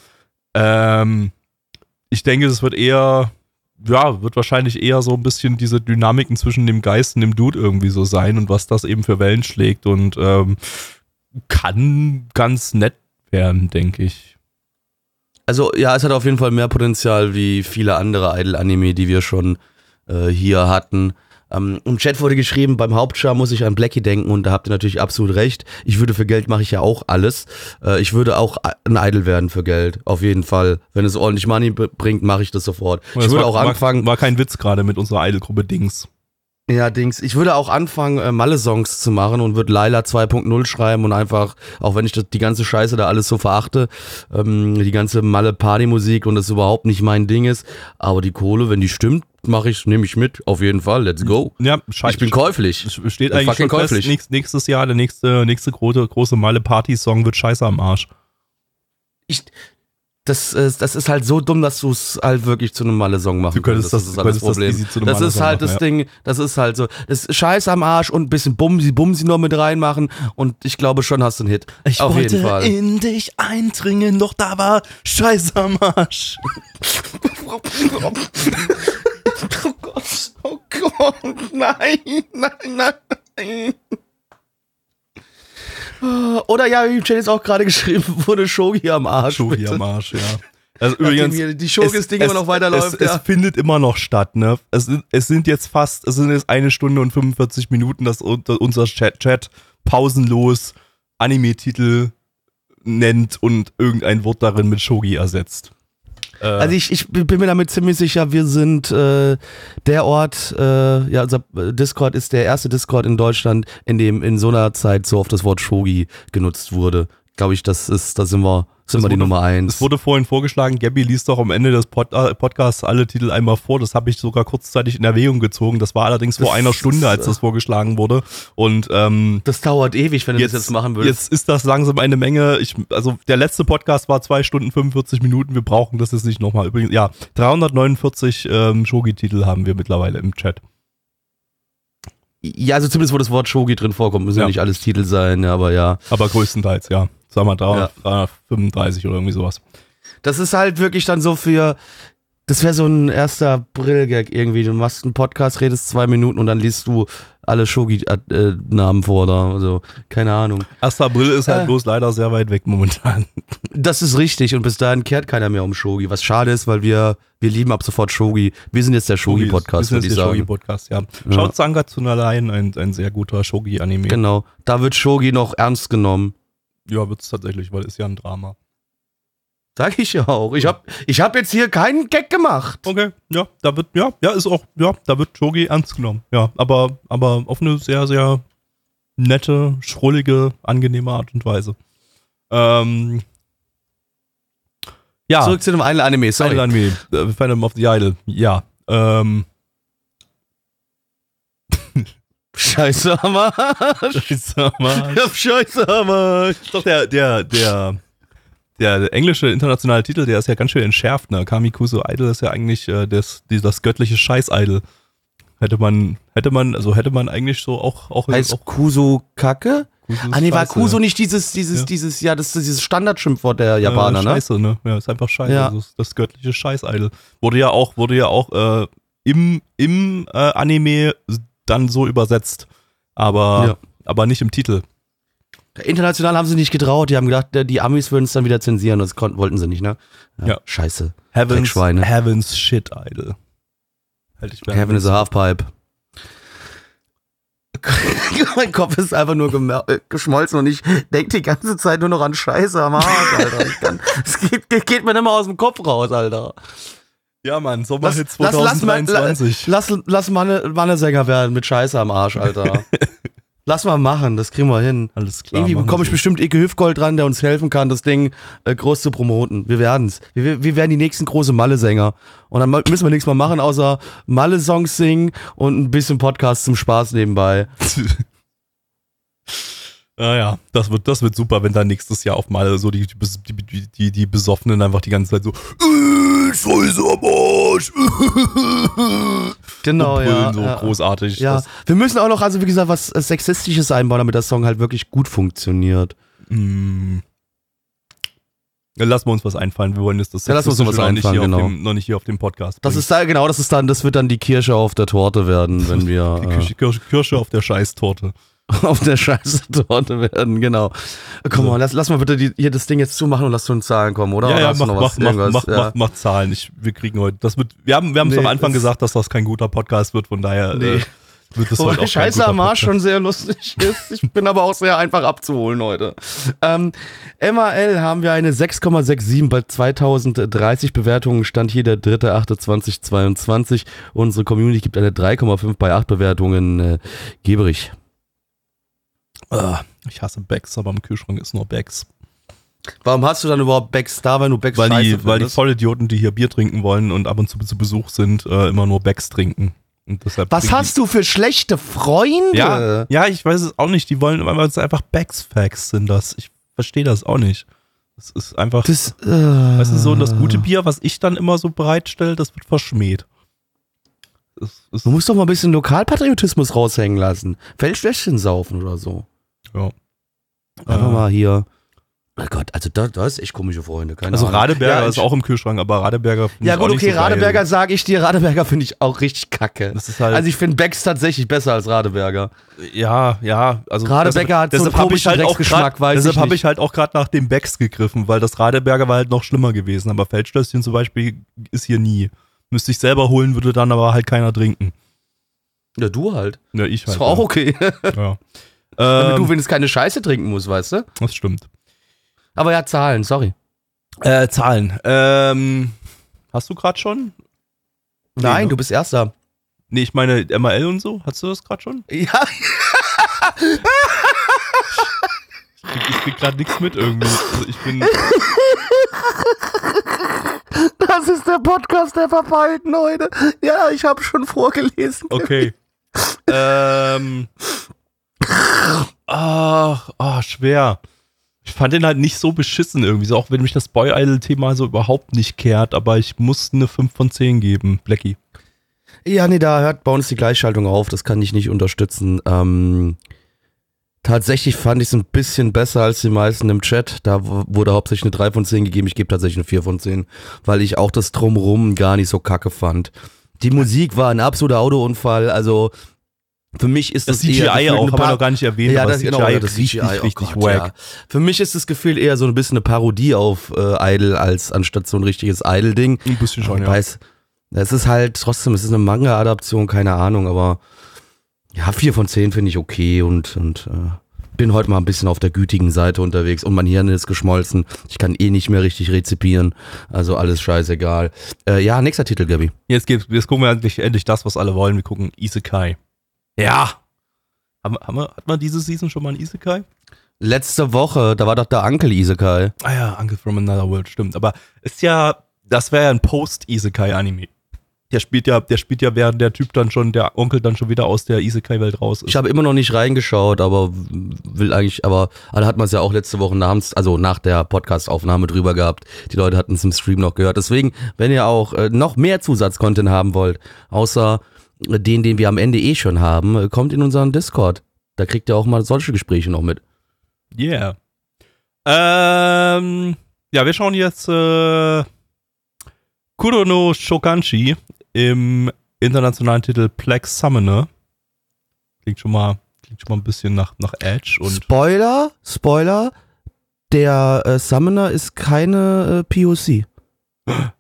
Speaker 2: ähm, ich denke, es wird eher, ja, wird wahrscheinlich eher so ein bisschen diese Dynamiken zwischen dem Geist und dem Dude irgendwie so sein und was das eben für Wellen schlägt und ähm, kann ganz nett werden, denke ich.
Speaker 1: Also ja, es hat auf jeden Fall mehr Potenzial wie viele andere Idol-Anime, die wir schon äh, hier hatten. Ähm, Im Chat wurde geschrieben, beim Hauptschar muss ich an Blackie denken und da habt ihr natürlich absolut recht. Ich würde für Geld mache ich ja auch alles. Äh, ich würde auch ein Idol werden für Geld, auf jeden Fall. Wenn es ordentlich Money bringt, mache ich das sofort. Ich
Speaker 2: Das
Speaker 1: würde
Speaker 2: war,
Speaker 1: auch anfangen,
Speaker 2: War, war kein Witz gerade mit unserer Idolgruppe Dings.
Speaker 1: Ja, Dings. Ich würde auch anfangen, äh, Malle-Songs zu machen und würde Laila 2.0 schreiben und einfach, auch wenn ich das, die ganze Scheiße da alles so verachte, ähm, die ganze Malle-Party-Musik und das überhaupt nicht mein Ding ist, aber die Kohle, wenn die stimmt, mache ich, nehme ich mit, auf jeden Fall, let's go.
Speaker 2: Ja, scheiße.
Speaker 1: Ich bin käuflich.
Speaker 2: Steht
Speaker 1: Fucking
Speaker 2: eigentlich schon fest,
Speaker 1: käuflich.
Speaker 2: nächst, nächstes Jahr, der nächste, nächste große, große Malle-Party-Song wird Scheiße am Arsch.
Speaker 1: Ich, das, ist, das ist halt so dumm, dass du es halt wirklich zu einem Malle-Song machen
Speaker 2: Du könntest das-
Speaker 1: ist
Speaker 2: du
Speaker 1: halt
Speaker 2: könntest das zu einem
Speaker 1: Das ist halt
Speaker 2: machen,
Speaker 1: das. Ding, das ist halt so. Das ist Scheiß am Arsch und ein bisschen Bumsi, Bumsi noch mit reinmachen und ich glaube schon hast du einen Hit. Auf jeden Fall.
Speaker 2: in dich eindringen, doch da war Scheiße am Arsch.
Speaker 1: Oh Gott, oh Gott, nein, nein, nein. Oder ja, wie im Chat ist auch gerade geschrieben wurde, Shogi am Arsch.
Speaker 2: Shogi
Speaker 1: bitte.
Speaker 2: am Arsch, ja. Also übrigens,
Speaker 1: hier die Shogis-Ding immer noch weiterläuft,
Speaker 2: Es,
Speaker 1: ja.
Speaker 2: es findet immer noch statt, ne? Es, sind- es sind jetzt fast, es sind jetzt eine Stunde und 45 Minuten, dass unser Chat, Chat pausenlos Anime-Titel nennt und irgendein Wort darin mit Shogi ersetzt. Äh,
Speaker 1: Also ich, ich bin mir damit ziemlich sicher, wir sind äh, der Ort, äh, ja, unser Discord ist der erste Discord in Deutschland, in dem in so einer Zeit so oft das Wort Shogi genutzt wurde. Glaube ich, das ist, da sind wir, sind
Speaker 2: Es
Speaker 1: wir die
Speaker 2: wurde-
Speaker 1: Nummer eins.
Speaker 2: Es wurde vorhin vorgeschlagen, Gabby liest doch am Ende des Pod äh, Podcasts alle Titel einmal vor. Das habe ich sogar kurzzeitig in Erwägung gezogen. Das war allerdings vor
Speaker 1: Das
Speaker 2: einer Stunde,
Speaker 1: ist,
Speaker 2: als das vorgeschlagen wurde. Und ähm,
Speaker 1: das dauert ewig, wenn du das jetzt machen würdest.
Speaker 2: Jetzt ist das langsam eine Menge. Ich, also der letzte Podcast war zwei Stunden 45 Minuten. Wir brauchen das jetzt nicht nochmal. Übrigens, ja, 349 ähm, Shogi-Titel haben wir mittlerweile im Chat.
Speaker 1: Ja, also zumindest wo das Wort Shogi drin vorkommt, müssen ja,
Speaker 2: Ja.
Speaker 1: nicht alles Titel sein, aber ja.
Speaker 2: Aber größtenteils, ja. Sagen wir
Speaker 1: Ja.
Speaker 2: 335 oder irgendwie sowas.
Speaker 1: Das ist halt wirklich dann so für, das wäre so ein erster April-Gag irgendwie. Du machst einen Podcast, redest zwei Minuten und dann liest du alle Shogi-Namen vor da. Also, keine Ahnung.
Speaker 2: 1. April ist halt
Speaker 1: Äh.
Speaker 2: bloß leider sehr weit weg momentan.
Speaker 1: Das ist richtig und bis dahin kehrt keiner mehr um Shogi. Was schade ist, weil wir, wir lieben ab sofort Shogi. Wir sind jetzt der Shogi-Podcast,
Speaker 2: Wir
Speaker 1: würde
Speaker 2: sind
Speaker 1: ich
Speaker 2: der
Speaker 1: sagen.
Speaker 2: Shogi-Podcast, ja. Schaut Sanga Tsunalain, ein, ein sehr guter Shogi-Anime.
Speaker 1: Genau. Da wird Shogi noch ernst genommen.
Speaker 2: Ja, wird's tatsächlich, weil ist ja ein Drama.
Speaker 1: Sag ich ja auch. Ich hab, ich hab jetzt hier keinen Gag gemacht.
Speaker 2: Okay, ja, da wird, ja, ja, ist auch, ja, da wird Shogi ernst genommen. Ja, aber, aber auf eine sehr, sehr nette, schrullige, angenehme Art und Weise. Ähm, ja,
Speaker 1: Zurück zu dem einen Anime, sorry.
Speaker 2: Idol Anime, äh, Phantom of the Idol, ja. Ähm,
Speaker 1: Scheiße, am Arsch.
Speaker 2: sag mal,
Speaker 1: Ich hab Scheiße, am Arsch.
Speaker 2: doch der, der, der, der englische internationale Titel, der ist ja ganz schön entschärft, ne? Kamikuso Idol ist ja eigentlich äh, das, die, das göttliche Scheiß-Idol. Hätte man, hätte man, also hätte man eigentlich so auch, auch,
Speaker 1: Heißt
Speaker 2: auch
Speaker 1: Kuso Kacke?
Speaker 2: Kuso
Speaker 1: Ah nee, war
Speaker 2: Scheiße.
Speaker 1: Kuso nicht dieses, dieses,
Speaker 2: Ja.
Speaker 1: dieses, ja, das ist dieses Standardschimpfwort der Japaner, ne?
Speaker 2: Scheiße, ne? Ja, ist einfach scheiße.
Speaker 1: Ja.
Speaker 2: Das, das göttliche Scheiß-Idol. Wurde ja auch, wurde ja auch äh, im, im äh, Anime dann so übersetzt. Aber,
Speaker 1: Ja.
Speaker 2: aber nicht im Titel.
Speaker 1: International haben sie nicht getraut, die haben gedacht, der- die Amis würden es dann wieder zensieren, das konnten, wollten sie nicht, ne?
Speaker 2: Ja.
Speaker 1: Scheiße.
Speaker 2: Heavens. Heavens Shit Idol. Hätte ich
Speaker 1: Kevin is a Halfpipe. mein Kopf ist einfach nur äh, geschmolzen und ich denke die ganze Zeit nur noch an Scheiße am Arsch, Alter. Es geht, geht, geht mir nicht mehr aus dem Kopf raus, Alter.
Speaker 2: Ja, Mann, Sommerhit
Speaker 1: Lass, lass, lass, mal, la,
Speaker 2: 2023.
Speaker 1: lass, lass Manne, Mannesänger werden mit Scheiße am Arsch, Alter. lass mal machen, das kriegen wir hin.
Speaker 2: Alles klar.
Speaker 1: Irgendwie bekomme ich bestimmt Ike Hüfgold dran, der uns helfen kann, das Ding äh, groß zu promoten. Wir werden's. Wir, wir werden die nächsten große Malle-Sänger. Und dann müssen wir nichts mehr machen, außer Malle-Songs singen und ein bisschen Podcast zum Spaß nebenbei.
Speaker 2: Naja, das wird, das wird super, wenn dann nächstes Jahr auf mal so die, die, die, die, die Besoffenen einfach die ganze Zeit so äh, Scheiße am Arsch.
Speaker 1: Genau, ja.
Speaker 2: so
Speaker 1: ja.
Speaker 2: großartig.
Speaker 1: Ja, wir müssen auch noch, also wie gesagt, was äh, Sexistisches einbauen, damit der Song halt wirklich gut funktioniert.
Speaker 2: mm. Lassen wir uns was einfallen. Wir wollen jetzt das
Speaker 1: Ja, lassen uns
Speaker 2: Sexistische
Speaker 1: was
Speaker 2: noch nicht
Speaker 1: einfallen,
Speaker 2: hier auf
Speaker 1: genau.
Speaker 2: dem, noch nicht hier auf dem Podcast.
Speaker 1: Das
Speaker 2: bringen.
Speaker 1: ist da, genau, das ist dann, das wird dann die Kirsche auf der Torte werden, wenn wir.
Speaker 2: die
Speaker 1: Äh,
Speaker 2: Kirsche, Kirsche auf der Scheißtorte.
Speaker 1: auf der Scheiße-Torte werden, genau. Komm mal, lass, lass mal bitte die, hier das Ding jetzt zumachen und lass zu den Zahlen kommen, oder?
Speaker 2: Ja,
Speaker 1: Oder
Speaker 2: ja,
Speaker 1: du
Speaker 2: mach,
Speaker 1: noch
Speaker 2: mach,
Speaker 1: was?
Speaker 2: mach, mach,
Speaker 1: Ja.
Speaker 2: mach, Zahlen. Ich, wir kriegen heute, das wird, wir haben, wir haben es
Speaker 1: Nee,
Speaker 2: am Anfang gesagt, dass das kein guter Podcast wird, von daher
Speaker 1: Nee.
Speaker 2: äh, wird es heute
Speaker 1: Wobei
Speaker 2: auch
Speaker 1: Scheiße am Arsch schon sehr lustig ist. Ich bin aber auch sehr einfach abzuholen heute. Ähm, MAL haben wir eine 6,67 bei 2030 Bewertungen. Stand hier der 3.8.2022. Unsere Community gibt eine 3,5 bei 8 Bewertungen. Äh, Geberich.
Speaker 2: Ah, ich hasse Becks, aber im Kühlschrank ist nur Becks.
Speaker 1: Warum hast du dann überhaupt Becks da, wenn du Becks
Speaker 2: Weil die, weil die? Vollidioten, die hier Bier trinken wollen und ab und zu zu Besuch sind, äh, immer nur Becks trinken. Und deshalb
Speaker 1: Was hast du für schlechte Freunde?
Speaker 2: Ja, ja, ich weiß es auch nicht. Die wollen, weil es einfach Becks-Facts sind das. Ich verstehe das auch nicht. Das ist einfach,
Speaker 1: Das, äh,
Speaker 2: weißt du, so das gute Bier, was ich dann immer so bereitstelle, das wird verschmäht. Das ist,
Speaker 1: Du musst doch mal ein bisschen Lokalpatriotismus raushängen lassen. Feldschwäschchen saufen oder so.
Speaker 2: Ja.
Speaker 1: Einfach
Speaker 2: Äh,
Speaker 1: mal hier. Oh Gott, also da, da ist echt komische Freunde. Keine
Speaker 2: Also
Speaker 1: Ahnung.
Speaker 2: Radeberger
Speaker 1: ja,
Speaker 2: ist auch im Kühlschrank, aber Radeberger finde
Speaker 1: Ja
Speaker 2: ich
Speaker 1: gut,
Speaker 2: auch nicht
Speaker 1: okay,
Speaker 2: so.
Speaker 1: Radeberger sage ich dir, Radeberger finde ich auch richtig kacke.
Speaker 2: Das ist halt,
Speaker 1: Also ich finde Becks tatsächlich besser als Radeberger.
Speaker 2: ja, ja, also
Speaker 1: Radeberger hat so einen komischen
Speaker 2: halt auch
Speaker 1: Drecksgeschmack,
Speaker 2: grad, Deshalb habe ich halt auch gerade nach dem Becks gegriffen, weil das Radeberger war halt noch schlimmer gewesen. Aber Feldstößchen zum Beispiel ist hier nie. Müsste ich selber holen, würde dann aber halt keiner trinken.
Speaker 1: Ja, du halt.
Speaker 2: Ja, ich
Speaker 1: Ist
Speaker 2: halt.
Speaker 1: doch auch okay.
Speaker 2: ja.
Speaker 1: Damit
Speaker 2: Ähm,
Speaker 1: du wenigstens keine Scheiße trinken musst, weißt du?
Speaker 2: das stimmt.
Speaker 1: Aber ja, Zahlen, sorry.
Speaker 2: Äh, Zahlen. Ähm, hast du gerade schon?
Speaker 1: Nein,
Speaker 2: ne?
Speaker 1: du bist Erster.
Speaker 2: Nee, ich meine ML und so. Hast du das gerade schon?
Speaker 1: Ja,
Speaker 2: Ich krieg, ich krieg gerade nichts mit irgendwie. Also ich bin.
Speaker 1: das ist der Podcast der Verpeilten heute. Ja, ich habe schon vorgelesen.
Speaker 2: Okay. ähm. Ach, ah, schwer. Ich fand den halt nicht so beschissen irgendwie, so auch wenn mich das Boy Idol-Thema so überhaupt nicht kehrt, aber ich musste eine 5 von 10 geben, Blackie.
Speaker 1: Ja, nee, da hört bei uns die Gleichschaltung auf. Das kann ich nicht unterstützen. Ähm, tatsächlich fand ich es ein bisschen besser als die meisten im Chat. Da wurde hauptsächlich eine 3 von 10 gegeben. Ich gebe tatsächlich eine 4 von 10, weil ich auch das Drumrum gar nicht so kacke fand. Die Musik war ein absoluter Autounfall. Also für mich ist
Speaker 2: Das
Speaker 1: das, eher
Speaker 2: CGI
Speaker 1: gefühlt
Speaker 2: auch, haben wir noch gar nicht erwähnt,
Speaker 1: ja, das, genau, das
Speaker 2: richtig,
Speaker 1: CGI, oh
Speaker 2: richtig
Speaker 1: Gott,
Speaker 2: wack.
Speaker 1: Ja. Für mich ist das Gefühl eher so ein bisschen eine Parodie auf äh, Idol als anstatt so ein richtiges Idol-Ding.
Speaker 2: Ein bisschen schon, ja.
Speaker 1: Weiß, es ist halt trotzdem, es ist eine Manga-Adaption, keine Ahnung, aber ja, vier von zehn finde ich okay und, und äh, bin heute mal ein bisschen auf der gütigen Seite unterwegs und mein Hirn ist geschmolzen. Ich kann eh nicht mehr richtig rezipieren, also alles scheißegal. Äh, ja, nächster Titel, Gabi.
Speaker 2: Jetzt, geht's, jetzt gucken wir endlich, endlich das, was alle wollen. Wir gucken Isekai. Ja. Haben, haben wir, hat man diese Season schon mal ein Isekai?
Speaker 1: Letzte Woche, da war doch der Uncle Isekai.
Speaker 2: Ah ja, Uncle from Another World, stimmt. Aber ist ja, das wäre ja ein Post-Isekai-Anime. Der spielt ja, der spielt ja, während der Typ dann schon, der Onkel dann schon wieder aus der Isekai-Welt raus ist.
Speaker 1: Ich habe immer noch nicht reingeschaut, aber will eigentlich, aber da hat man es ja auch letzte Woche namens, also nach der Podcast-Aufnahme drüber gehabt. Die Leute hatten es im Stream noch gehört. Deswegen, wenn ihr auch äh, noch mehr Zusatzcontent haben wollt, außer den, den wir am Ende eh schon haben, äh, kommt in unseren Discord. Da kriegt ihr auch mal solche Gespräche noch mit.
Speaker 2: Yeah. Ähm, ja, wir schauen jetzt äh, Kuro no Shokanshi im internationalen Titel Plague Summoner. Klingt schon mal, klingt schon mal ein bisschen nach, nach Edge und
Speaker 1: Spoiler, Spoiler, der äh, Summoner ist keine äh, POC.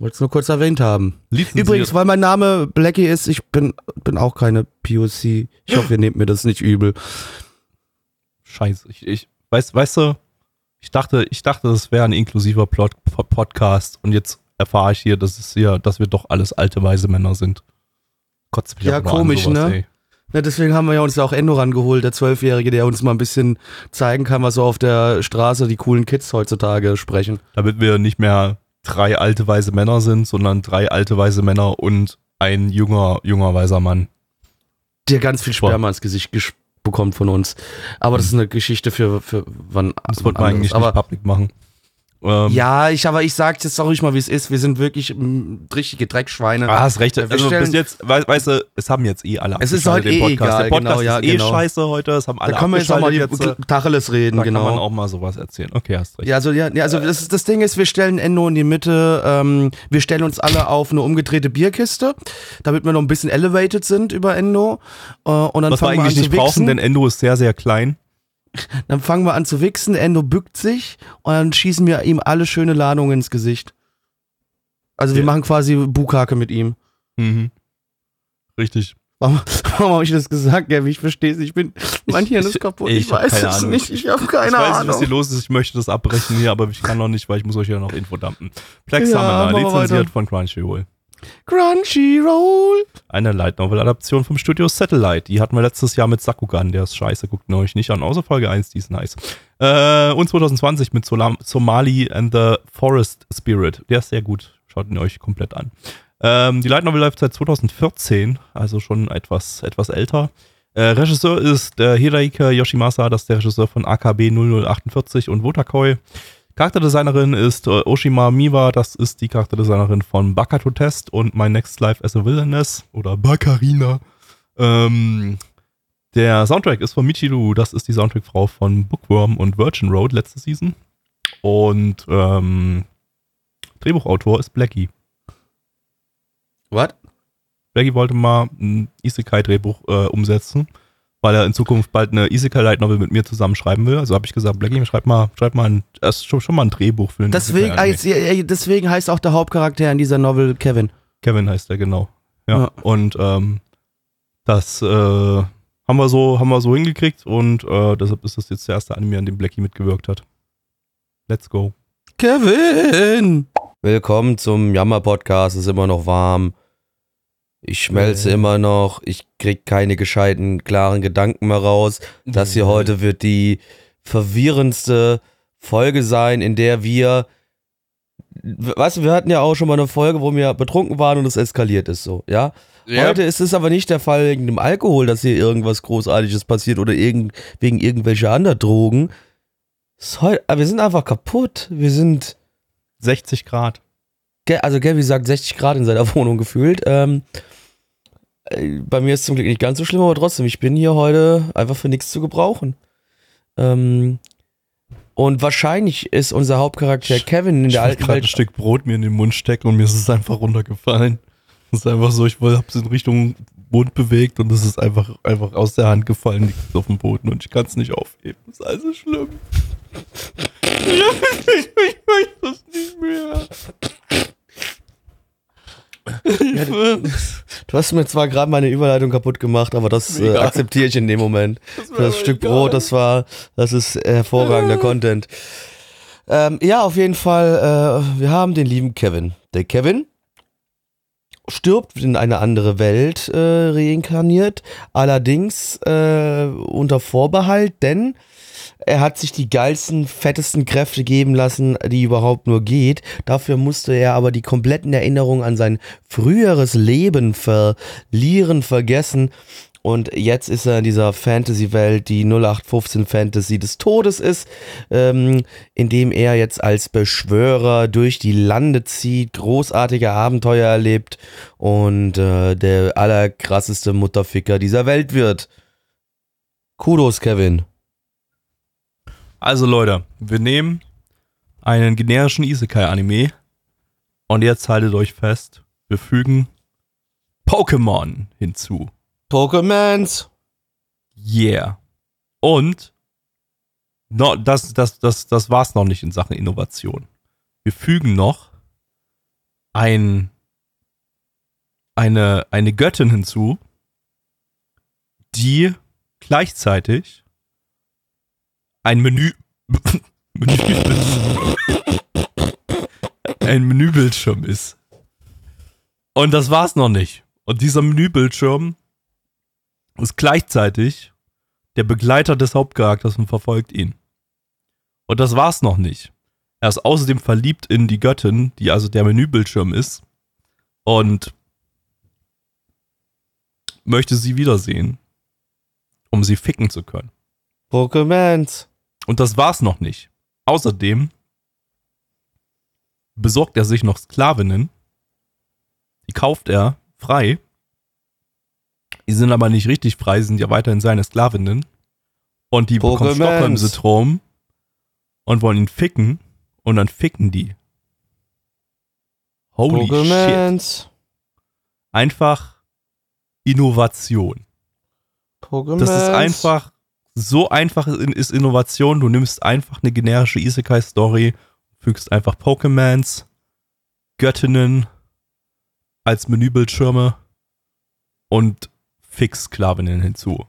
Speaker 1: Wollte es nur kurz erwähnt haben.
Speaker 2: lizenziert.
Speaker 1: Übrigens, weil mein Name Blackie ist, ich bin, bin auch keine POC. Ich hoffe, ihr nehmt mir das nicht übel.
Speaker 2: Scheiße, ich, ich weißt, weißt du, ich dachte, ich dachte, das wäre ein inklusiver Plot, Pod- Podcast und jetzt erfahre ich hier, dass es hier, dass wir doch alles alte weise Männer sind. Kotzt mich
Speaker 1: Ja, komisch,
Speaker 2: sowas,
Speaker 1: ne?
Speaker 2: ey.
Speaker 1: Ja, deswegen haben wir ja uns ja auch Endo rangeholt, der Zwölfjährige, der uns mal ein bisschen zeigen kann, was so auf der Straße die coolen Kids heutzutage sprechen.
Speaker 2: Damit wir nicht mehr drei alte weise Männer sind, sondern drei alte weise Männer und ein junger, junger weiser Mann.
Speaker 1: Der ganz viel Sperma ins Gesicht bekommt von uns. Aber das ist eine Geschichte für, für wann
Speaker 2: Das wollten wir
Speaker 1: anderes.
Speaker 2: eigentlich
Speaker 1: Aber
Speaker 2: nicht public machen. Ähm,
Speaker 1: Ja, ich, aber ich sag jetzt auch ruhig mal, wie es ist. Wir sind wirklich mm, richtige Dreckschweine.
Speaker 2: Ah, hast recht.
Speaker 1: Wir
Speaker 2: Also bis jetzt, wei- weißt du, es haben jetzt eh alle
Speaker 1: Es ist heute eh
Speaker 2: Podcast.
Speaker 1: egal,
Speaker 2: Der Podcast
Speaker 1: genau, ja,
Speaker 2: ist eh
Speaker 1: genau.
Speaker 2: scheiße heute, es haben alle
Speaker 1: da können wir jetzt auch mal die
Speaker 2: äh,
Speaker 1: Tacheles reden,
Speaker 2: Da kann man
Speaker 1: genau.
Speaker 2: auch mal sowas erzählen. Okay, hast recht.
Speaker 1: Ja, also, ja, also das, das Ding ist, wir stellen Endo in die Mitte, ähm, wir stellen uns alle auf eine umgedrehte Bierkiste, damit wir noch ein bisschen elevated sind über Endo. Äh, und dann
Speaker 2: Was wir
Speaker 1: wir
Speaker 2: eigentlich
Speaker 1: zu
Speaker 2: nicht brauchen,
Speaker 1: wichsen.
Speaker 2: denn Endo ist sehr, sehr klein.
Speaker 1: Dann fangen wir an zu wichsen, Endo bückt sich und dann schießen wir ihm alle schöne Ladungen ins Gesicht. Also wir
Speaker 2: Ja.
Speaker 1: machen quasi Bukake mit ihm.
Speaker 2: Mhm. Richtig.
Speaker 1: Warum, warum habe ich das gesagt, Gaby? Ich verstehe es. Ich bin, mein Hirn ist
Speaker 2: ich-
Speaker 1: kaputt.
Speaker 2: ich
Speaker 1: Ich,
Speaker 2: hab
Speaker 1: weiß es
Speaker 2: Ahnung.
Speaker 1: nicht. Ich habe keine
Speaker 2: ich weiß nicht, was
Speaker 1: Ahnung.
Speaker 2: hier los ist. Ich möchte das abbrechen hier, aber ich kann noch nicht, weil ich muss euch ja noch Info dumpen. Plex
Speaker 1: Ja,
Speaker 2: Summoner, lizenziert
Speaker 1: weiter.
Speaker 2: von Crunchyroll.
Speaker 1: Crunchyroll.
Speaker 2: Eine Light Novel Adaption vom Studio Satellite. Die hatten wir letztes Jahr mit Sakugan. Der ist scheiße, guckt ihn euch nicht an. Außer Folge 1, die ist nice. Äh, und 2020 mit Solam Somali and the Forest Spirit. Der ist sehr gut. Schaut ihn euch komplett an. Ähm, die Light Novel läuft seit 2014, also schon etwas, etwas älter. Äh, Regisseur ist äh, Hiraike Yoshimasa, das ist der Regisseur von AKB 0048 und Wotakoi. Charakterdesignerin ist äh, Oshima Miwa, das ist die Charakterdesignerin von Bakato Test und My Next Life as a Villainess oder Bakarina. Ähm, der Soundtrack ist von Michiru, das ist die Soundtrackfrau von Bookworm und Virgin Road letzte Season. Und ähm, Drehbuchautor ist Blackie.
Speaker 1: What?
Speaker 2: Blackie wollte mal ein Isekai-Drehbuch äh, umsetzen, weil er in Zukunft bald eine Isekai-Light-Novel mit mir zusammen schreiben will. Also habe ich gesagt, Blackie, schreib mal, schreib mal ein, erst schon, schon mal ein Drehbuch für einen
Speaker 1: Deswegen, deswegen heißt auch der Hauptcharakter in dieser Novel Kevin.
Speaker 2: Kevin heißt er, genau. Ja.
Speaker 1: Ja.
Speaker 2: Und ähm, das äh, haben wir so, haben wir so hingekriegt und äh, deshalb ist das jetzt der erste Anime, an dem Blackie mitgewirkt hat. Let's go.
Speaker 1: Kevin! Willkommen zum Jammer-Podcast. Es ist immer noch warm. Ich schmelze
Speaker 2: Äh.
Speaker 1: immer noch. Ich krieg keine gescheiten, klaren Gedanken mehr raus. Das hier heute wird die verwirrendste Folge sein, in der wir. Weißt du, wir hatten ja auch schon mal eine Folge, wo wir betrunken waren und es eskaliert ist so, ja? Heute ist es aber nicht der Fall wegen dem Alkohol, dass hier irgendwas Großartiges passiert oder irgend, wegen irgendwelcher anderen Drogen. Es ist heu- aber wir sind einfach kaputt. Wir sind.
Speaker 2: 60 Grad.
Speaker 1: Also Gabby sagt 60 Grad in seiner Wohnung gefühlt. Ähm, äh, bei mir ist es zum Glück nicht ganz so schlimm, aber trotzdem, ich bin hier heute einfach für nichts zu gebrauchen. Ähm, und wahrscheinlich ist unser Hauptcharakter Kevin in
Speaker 2: Ich
Speaker 1: der alten
Speaker 2: gerade ein
Speaker 1: Welt.
Speaker 2: Stück Brot mir in den Mund stecken und mir ist es einfach runtergefallen. Es ist einfach so, ich habe es in Richtung Mund bewegt und es ist einfach, einfach aus der Hand gefallen, liegt auf dem Boden und ich kann es nicht aufheben. Das ist also schlimm. ich möchte das nicht mehr.
Speaker 1: Du hast mir zwar gerade meine Überleitung kaputt gemacht, aber das äh,
Speaker 2: egal.
Speaker 1: akzeptiere ich in dem Moment.
Speaker 2: Das
Speaker 1: das Stück Brot, das war, das ist hervorragender Content. Ähm, ja, auf jeden Fall, äh, wir haben den lieben Kevin. Der Kevin stirbt in eine andere Welt äh, reinkarniert, allerdings äh, unter Vorbehalt, denn er hat sich die geilsten, fettesten Kräfte geben lassen, die überhaupt nur geht. Dafür musste er aber die kompletten Erinnerungen an sein früheres Leben verlieren, vergessen. Und jetzt ist er in dieser Fantasy-Welt, die 0815 Fantasy des Todes ist, ähm, in dem er jetzt als Beschwörer durch die Lande zieht, großartige Abenteuer erlebt und äh, der allerkrasseste Mutterficker dieser Welt wird. Kudos, Kevin.
Speaker 2: Also Leute, wir nehmen einen generischen Isekai-Anime und jetzt haltet euch fest, wir fügen Pokémon hinzu.
Speaker 1: Pokémons.
Speaker 2: Yeah. Und no, das, das, das, das war's noch nicht in Sachen Innovation. Wir fügen noch ein, eine, eine Göttin hinzu, die gleichzeitig ein Menü, Menübildschirm, ein Menübildschirm ist. Und das war's noch nicht. Und dieser Menübildschirm ist gleichzeitig der Begleiter des Hauptcharakters und verfolgt ihn. Und das war's noch nicht. Er ist außerdem verliebt in die Göttin, die also der Menübildschirm ist, und möchte sie wiedersehen, um sie ficken zu können.
Speaker 1: Pokémons.
Speaker 2: Und das war's noch nicht. Außerdem besorgt er sich noch Sklavinnen. Die kauft er frei. Die sind aber nicht richtig frei, sind ja weiterhin seine Sklavinnen. Und die bekommen. Stockholm-Syndrom und wollen ihn ficken. Und dann ficken die. Holy shit.
Speaker 1: Pokémons.
Speaker 2: Einfach Innovation.
Speaker 1: Pokémons.
Speaker 2: Das ist einfach, so einfach ist Innovation. Du nimmst einfach eine generische Isekai-Story, fügst einfach Pokémons, Göttinnen als Menübildschirme und Fix-Sklavinnen hinzu.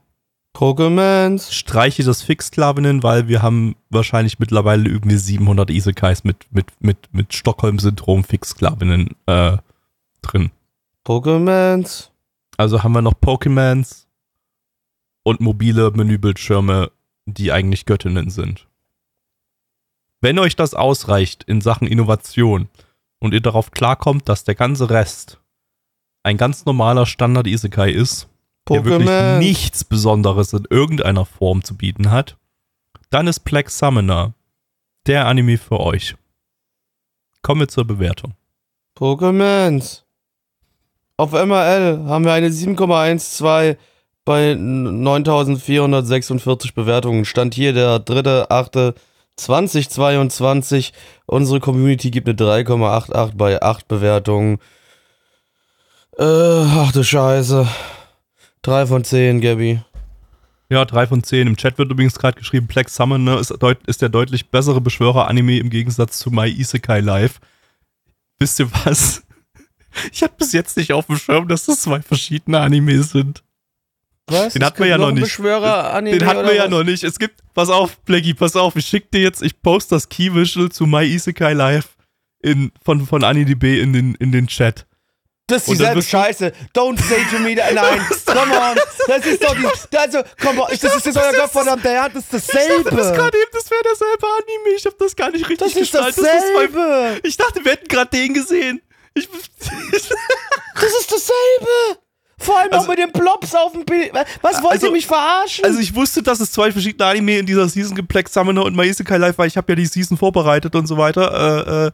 Speaker 1: Pokémons.
Speaker 2: Streiche das Fix-Sklavinnen, weil wir haben wahrscheinlich mittlerweile irgendwie 700 Isekais mit, mit, mit, mit Stockholm-Syndrom Fix-Sklavinnen äh, drin.
Speaker 1: Pokémons.
Speaker 2: Also haben wir noch Pokémons und mobile Menübildschirme, die eigentlich Göttinnen sind. Wenn euch das ausreicht in Sachen Innovation und ihr darauf klarkommt, dass der ganze Rest ein ganz normaler Standard Isekai ist, der wirklich
Speaker 1: Pokémon.
Speaker 2: nichts Besonderes in irgendeiner Form zu bieten hat, dann ist Black Summoner der Anime für euch. Kommen wir zur Bewertung.
Speaker 1: Pokémons. Auf MRL haben wir eine 7,12 bei 9446 Bewertungen. Stand hier der 3.8.2022. Unsere Community gibt eine 3,88 bei 8 Bewertungen. Äh, ach du Scheiße. 3 von 10, Gabby.
Speaker 2: Ja, 3 von 10. Im Chat wird übrigens gerade geschrieben, Black Summoner ist, deut ist der deutlich bessere Beschwörer-Anime im Gegensatz zu My Isekai Live. Wisst ihr was? Ich hatte bis jetzt nicht auf dem Schirm, dass das zwei verschiedene Animes sind.
Speaker 1: Was?
Speaker 2: Den hatten wir ja noch
Speaker 1: einen
Speaker 2: nicht. Den hatten wir ja
Speaker 1: was?
Speaker 2: noch nicht. Es gibt, pass auf, Blackie, pass auf, ich schick dir jetzt, ich poste das Key Visual zu My Isekai Live in, von, von AniDB in den, in den Chat.
Speaker 1: Das ist dieselbe Scheiße. Don't say to me that. Nein, come on. Das ist doch die. Also, come on. Das ist das euer gottverdammter Ernst. Das ist
Speaker 2: Ich dachte
Speaker 1: dasselbe.
Speaker 2: gerade eben, das wäre derselbe Anime. Ich habe das gar nicht richtig
Speaker 1: Das ist
Speaker 2: geschnallt. Das ist
Speaker 1: dasselbe.
Speaker 2: Ich dachte, wir hätten gerade den gesehen. Ich,
Speaker 1: Das ist dasselbe. Vor allem auch
Speaker 2: Also-
Speaker 1: mit den Plops auf dem Bild. Was wollt
Speaker 2: Also-
Speaker 1: ihr mich verarschen?
Speaker 2: also ich wusste, dass es zwei verschiedene Anime in dieser Season Black Summoner und My Isekai Live, weil ich habe ja die Season vorbereitet und so weiter. Äh, äh,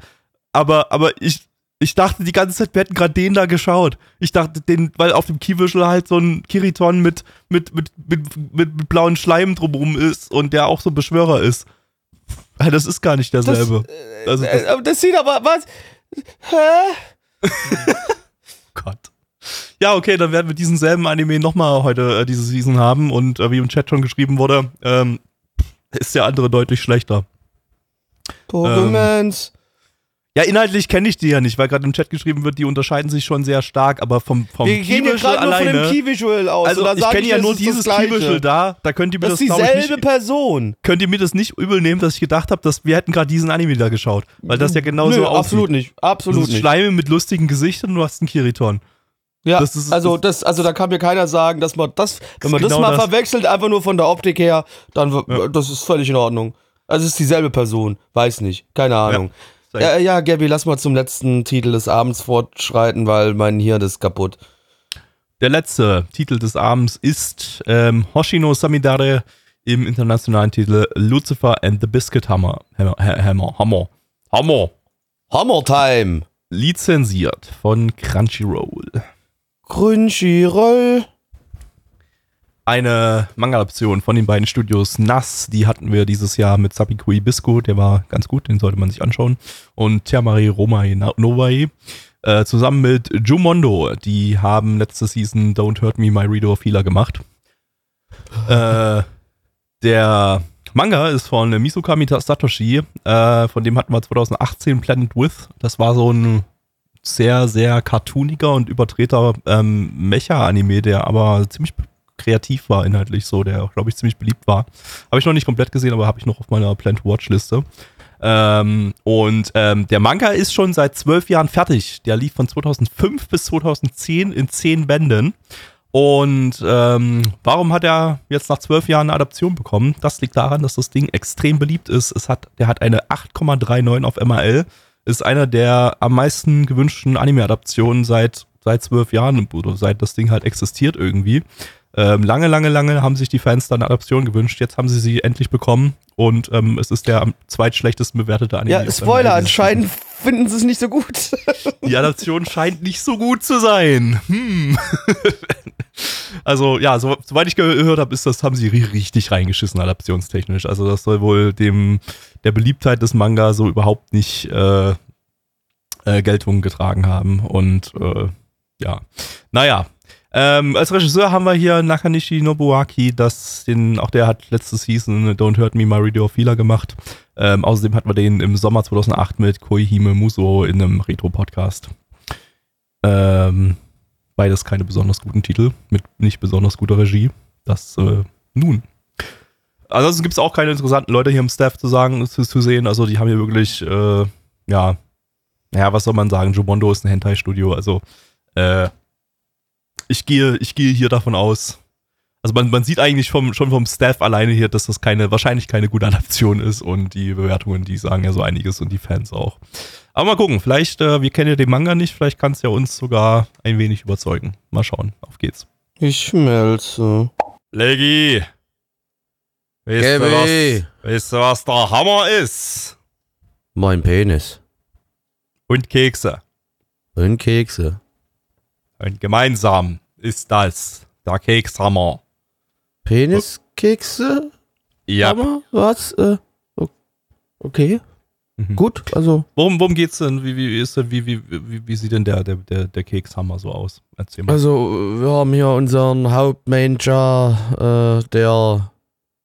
Speaker 2: aber aber ich, ich dachte die ganze Zeit, wir hätten gerade den da geschaut. Ich dachte, den, weil auf dem Visual halt so ein Kiriton mit, mit, mit, mit, mit, blauen Schleim drumrum ist und der auch so ein Beschwörer ist. Ja, Das ist gar nicht derselbe. also das,
Speaker 1: Äh, aber das sieht aber. Was? Hä?
Speaker 2: Gott. Ja, okay, dann werden wir diesen selben Anime nochmal heute äh, diese Season haben und äh, wie im Chat schon geschrieben wurde, ähm, ist der andere deutlich schlechter.
Speaker 1: Pokémons.
Speaker 2: Ja, inhaltlich kenne ich die ja nicht, weil gerade im Chat geschrieben wird, die unterscheiden sich schon sehr stark, aber vom, vom
Speaker 1: Wir gehen ja
Speaker 2: Key-Visual
Speaker 1: gerade nur von dem. Key-Visual aus.
Speaker 2: Also ich kenne ja nur dieses
Speaker 1: das.
Speaker 2: Key-Visual da, da könnt ihr mir
Speaker 1: Das
Speaker 2: das,
Speaker 1: ist
Speaker 2: ich,
Speaker 1: dieselbe
Speaker 2: nicht,
Speaker 1: Person.
Speaker 2: könnt ihr mir das nicht übel nehmen, dass ich gedacht habe, dass wir hätten gerade diesen Anime da geschaut, weil das ja genauso
Speaker 1: Nö,
Speaker 2: aussieht.
Speaker 1: absolut nicht.
Speaker 2: Das
Speaker 1: Absolut
Speaker 2: ist
Speaker 1: nicht.
Speaker 2: Schleime mit lustigen Gesichtern und du hast einen Kiriton.
Speaker 1: Ja,
Speaker 2: Das ist-
Speaker 1: also, das, also da kann mir keiner sagen, dass man das, wenn man das
Speaker 2: genau
Speaker 1: mal
Speaker 2: das.
Speaker 1: verwechselt, einfach nur von der Optik her, dann
Speaker 2: Ja.
Speaker 1: das ist völlig in Ordnung. Also es ist dieselbe Person, weiß nicht, keine Ahnung.
Speaker 2: Ja.
Speaker 1: Ja, ja, Gabby, lass mal zum letzten Titel des Abends fortschreiten, weil mein Hirn ist kaputt.
Speaker 2: Der letzte Titel des Abends ist ähm, Hoshino Samidare im internationalen Titel Lucifer and the Biscuit Hammer. Hammer, Hammer, Hammer, Hammer.
Speaker 1: Hammer Time.
Speaker 2: Lizenziert von Crunchyroll.
Speaker 1: Crunchyroll.
Speaker 2: Eine Manga-Adaption von den beiden Studios Nass, die hatten wir dieses Jahr mit Sapikui Bisco, der war ganz gut, den sollte man sich anschauen. Und Tiamari Romai Novai, äh, zusammen mit Jumondo, die haben letzte Season Don't Hurt Me, My Reader Feeler gemacht. äh, der Manga ist von Misukami Satoshi, äh, von dem hatten wir 2018 Planet With. Das war so ein sehr, sehr cartooniger und überdrehter ähm, Mecha-Anime, der aber ziemlich kreativ war inhaltlich so, der glaube ich ziemlich beliebt war. Habe ich noch nicht komplett gesehen, aber habe ich noch auf meiner Plan to Watch Liste. Ähm, und ähm, der Manga ist schon seit zwölf Jahren fertig. Der lief von 2005 bis 2010 in zehn Bänden. Und ähm, warum hat er jetzt nach zwölf Jahren eine Adaption bekommen? Das liegt daran, dass das Ding extrem beliebt ist. Es hat, der hat eine 8,39 auf MRL. Ist einer der am meisten gewünschten Anime-Adaptionen seit seit zwölf Jahren oder seit das Ding halt existiert irgendwie. Ähm, lange, lange, lange haben sich die Fans dann eine Adaption gewünscht. Jetzt haben sie sie endlich bekommen und ähm, es ist der am zweitschlechtesten bewertete Anime.
Speaker 1: Ja, Spoiler, anscheinend finden sie es nicht so gut.
Speaker 2: Die Adaption scheint nicht so gut zu sein. Hm. also ja, so, soweit ich gehört habe, ist das haben sie richtig reingeschissen adaptionstechnisch. Also das soll wohl dem der Beliebtheit des Manga so überhaupt nicht äh, äh, Geltung getragen haben und äh, ja, naja. Ähm, als Regisseur haben wir hier Nakanishi Nobuaki, das den, auch der hat letzte Season Don't Hurt Me, My Radio Feeler gemacht. Ähm, außerdem hatten wir den im Sommer 2008 mit Koihime Muso in einem Retro-Podcast. Ähm, beides keine besonders guten Titel, mit nicht besonders guter Regie. Das äh, nun. Ansonsten gibt es auch keine interessanten Leute hier im Staff zu sagen, zu, zu sehen. Also die haben hier wirklich, äh, ja, ja, was soll man sagen? Jubondo ist ein Hentai-Studio, also äh, ich gehe, ich gehe hier davon aus. Also man, man sieht eigentlich vom, schon vom Staff alleine hier, dass das keine, wahrscheinlich keine gute Adaption ist und die Bewertungen, die sagen ja so einiges und die Fans auch. Aber mal gucken, vielleicht, äh, wir kennen ja den Manga nicht, vielleicht kann es ja uns sogar ein wenig überzeugen. Mal schauen, auf geht's.
Speaker 1: Ich schmelze.
Speaker 2: Leggy! Weißt du,
Speaker 1: Gaby.
Speaker 2: was, weißt du, was der Hammer ist?
Speaker 1: Mein Penis.
Speaker 2: Und Kekse.
Speaker 1: Und Kekse.
Speaker 2: Und gemeinsam ist das der Kekshammer.
Speaker 1: Peniskekse?
Speaker 2: Ja.
Speaker 1: Aber was? Äh, okay.
Speaker 2: Mhm.
Speaker 1: Gut, also
Speaker 2: Worum, worum geht's denn? Wie, wie ist denn, wie, wie, wie, wie sieht denn der, der, der, der Kekshammer so aus? Erzähl mal.
Speaker 1: Also, wir haben hier unseren Hauptmanager, äh, der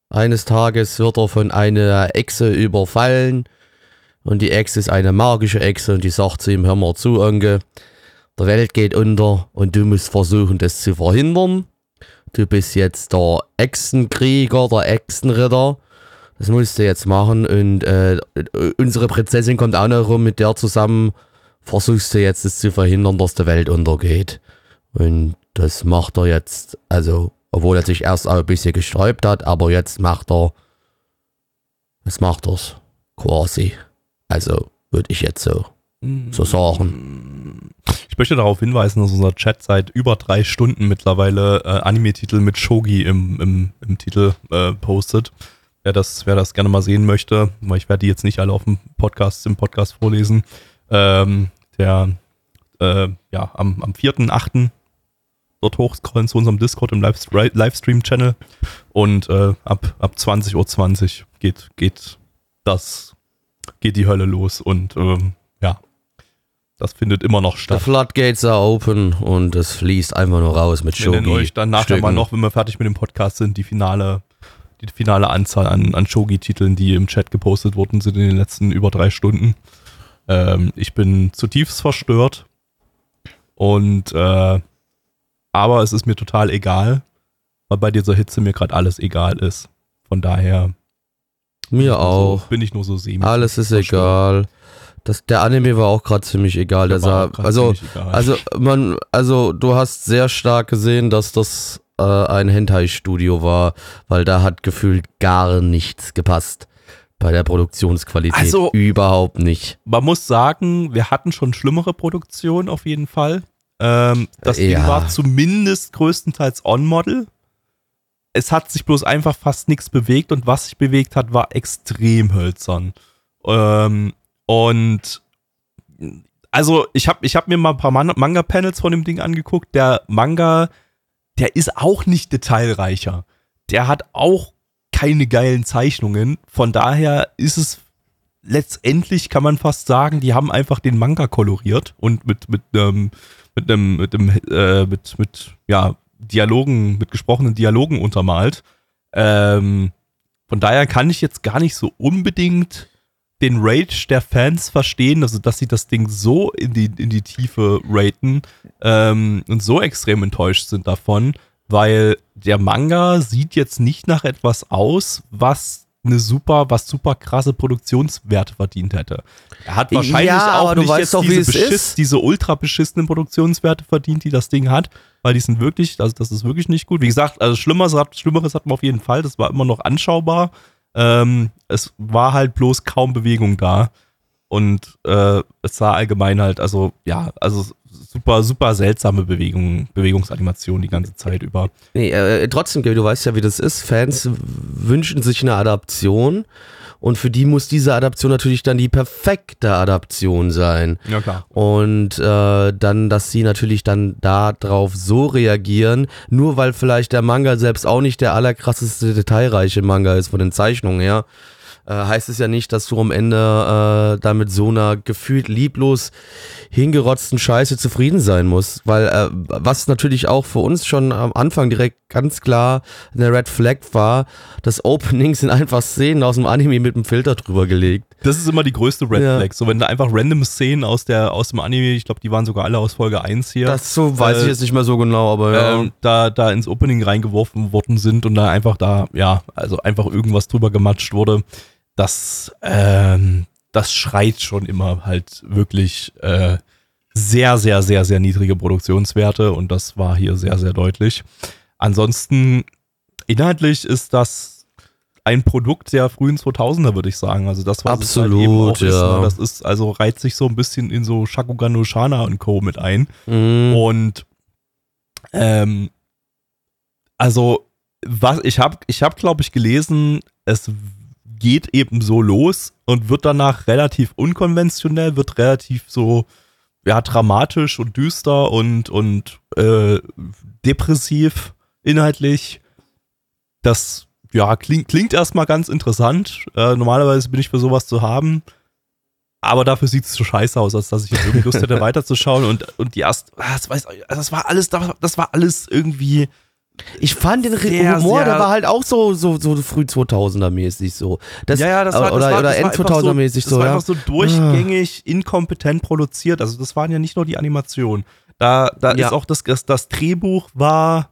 Speaker 1: eines Tages wird er von einer Echse überfallen. Und die Echse ist eine magische Echse und die sagt zu ihm, hör mal zu, Onkel, der Welt geht unter und du musst versuchen, das zu verhindern. Du bist jetzt der Echsenkrieger, der Echsenritter. Das musst du jetzt machen und äh, unsere Prinzessin kommt auch noch rum, mit der zusammen versuchst du jetzt es zu verhindern, dass die Welt untergeht. Und das macht er jetzt, also, obwohl er sich erst auch ein bisschen gesträubt hat, aber jetzt macht er, jetzt macht er's quasi. Also, würde ich jetzt so, so sagen.
Speaker 2: Ich möchte darauf hinweisen, dass unser Chat seit über drei Stunden mittlerweile äh, Anime-Titel mit Shogi im, im, im Titel äh, postet. Wer das, wer das gerne mal sehen möchte, weil ich werde die jetzt nicht alle auf dem Podcast, im Podcast vorlesen. Ähm, der, äh, ja, am, am 4.8. dort hochscrollen zu unserem Discord im Livestream-Channel und äh, ab, ab 20.20 Uhr geht, geht das, geht die Hölle los und ähm, ja, das findet immer noch
Speaker 1: The
Speaker 2: statt.
Speaker 1: Floodgates are open und es fließt einfach nur raus mit
Speaker 2: Wir nennen
Speaker 1: Shogi.
Speaker 2: euch dann nachher mal noch, wenn wir fertig mit dem Podcast sind, die finale, die finale Anzahl an, an Shogi-Titeln, die im Chat gepostet wurden, sind in den letzten über drei Stunden. Ähm, ich bin zutiefst verstört. Und äh, aber es ist mir total egal, weil bei dieser Hitze mir gerade alles egal ist. Von daher
Speaker 1: Mir
Speaker 2: so,
Speaker 1: auch.
Speaker 2: bin ich nur so semi.
Speaker 1: Alles ist
Speaker 2: verstört.
Speaker 1: egal. Das, der Anime war auch gerade ziemlich egal. Der sah, also, also man, also du hast sehr stark gesehen, dass das äh, ein Hentai-Studio war, weil da hat gefühlt gar nichts gepasst bei der Produktionsqualität.
Speaker 2: Also-
Speaker 1: überhaupt nicht.
Speaker 2: man muss sagen, wir hatten schon schlimmere Produktionen auf jeden Fall. Ähm, das
Speaker 1: Ja.
Speaker 2: Ding war zumindest größtenteils On-Model. Es hat sich bloß einfach fast nichts bewegt und was sich bewegt hat, war extrem hölzern. Ähm, und also ich habe ich hab mir mal ein paar Man Manga-Panels von dem Ding angeguckt. Der Manga, der ist auch nicht detailreicher. Der hat auch keine geilen Zeichnungen. Von daher ist es letztendlich kann man fast sagen, die haben einfach den Manga koloriert und mit mit ähm, mit einem mit einem äh, mit mit ja Dialogen mit gesprochenen Dialogen untermalt. Ähm, von daher kann ich jetzt gar nicht so unbedingt den Rage der Fans verstehen, also dass sie das Ding so in die in die Tiefe raten ähm, und so extrem enttäuscht sind davon, weil der Manga sieht jetzt nicht nach etwas aus, was eine super, was super krasse Produktionswerte verdient hätte. Er hat wahrscheinlich
Speaker 1: Ja,
Speaker 2: auch nicht jetzt
Speaker 1: doch,
Speaker 2: diese,
Speaker 1: es ist.
Speaker 2: diese ultra beschissenen Produktionswerte verdient, die das Ding hat, weil die sind wirklich, also das ist wirklich nicht gut. Wie gesagt, also Schlimmeres, hat- Schlimmeres hat man auf jeden Fall, das war immer noch anschaubar. Ähm, es war halt bloß kaum Bewegung da. Und äh, es sah allgemein halt, also ja, also super, super seltsame Bewegung, Bewegungsanimation die ganze Zeit über.
Speaker 1: Nee, äh, trotzdem, Gaby, du weißt ja, wie das ist. Fans wünschen sich eine Adaption und für die muss diese Adaption natürlich dann die perfekte Adaption sein.
Speaker 2: Ja, klar.
Speaker 1: Und äh, dann, dass sie natürlich dann darauf so reagieren, nur weil vielleicht der Manga selbst auch nicht der allerkrasseste detailreiche Manga ist von den Zeichnungen her, äh, heißt es ja nicht, dass du am Ende äh, da mit so einer gefühlt lieblos hingerotzten Scheiße zufrieden sein musst. Weil äh, was natürlich auch für uns schon am Anfang direkt ganz klar eine Red Flag war, das Opening sind einfach Szenen aus dem Anime mit dem Filter drüber gelegt.
Speaker 2: Das ist immer die größte Red
Speaker 1: Ja.
Speaker 2: Flag. So, wenn da einfach random Szenen aus, der, aus dem Anime, ich glaube, die waren sogar alle aus Folge 1 hier.
Speaker 1: Das so weiß ich
Speaker 2: Äh,
Speaker 1: jetzt nicht mehr so genau, aber ja.
Speaker 2: ähm, da, da ins Opening reingeworfen worden sind und da einfach da, ja, also einfach irgendwas drüber gematscht wurde, das, ähm, das schreit schon immer halt wirklich äh, sehr, sehr, sehr, sehr niedrige Produktionswerte und das war hier sehr, sehr deutlich. Ansonsten, inhaltlich ist das ein Produkt der frühen 2000er, würde ich sagen. Also das, was es halt eben
Speaker 1: Absolut,
Speaker 2: auch ist,
Speaker 1: ja.
Speaker 2: ne? das ist, also reiht sich so ein bisschen in so Shakugan no Shana und Co. mit ein.
Speaker 1: Mhm.
Speaker 2: Und ähm, also was ich habe, ich habe glaube ich gelesen, es geht eben so los und wird danach relativ unkonventionell, wird relativ so ja dramatisch und düster und und äh, depressiv inhaltlich. Das ja klingt klingt erstmal ganz interessant. Äh, normalerweise bin ich für sowas zu haben. Aber dafür sieht es so scheiße aus, als dass ich jetzt irgendwie Lust hätte, weiterzuschauen. Und, und die erst, ah, das, weiß, das war alles, das war alles irgendwie.
Speaker 1: Ich fand den
Speaker 2: Sehr,
Speaker 1: Humor, der war halt auch so, so, so früh 2000er mäßig so. Das,
Speaker 2: ja, ja, das war,
Speaker 1: oder,
Speaker 2: das war,
Speaker 1: oder
Speaker 2: das war
Speaker 1: End
Speaker 2: einfach
Speaker 1: 2000er mäßig
Speaker 2: das
Speaker 1: so,
Speaker 2: war
Speaker 1: ja. Ah.
Speaker 2: einfach so durchgängig inkompetent produziert. Also das waren ja nicht nur die Animationen. Da, da
Speaker 1: Ja.
Speaker 2: ist auch das, das, das Drehbuch war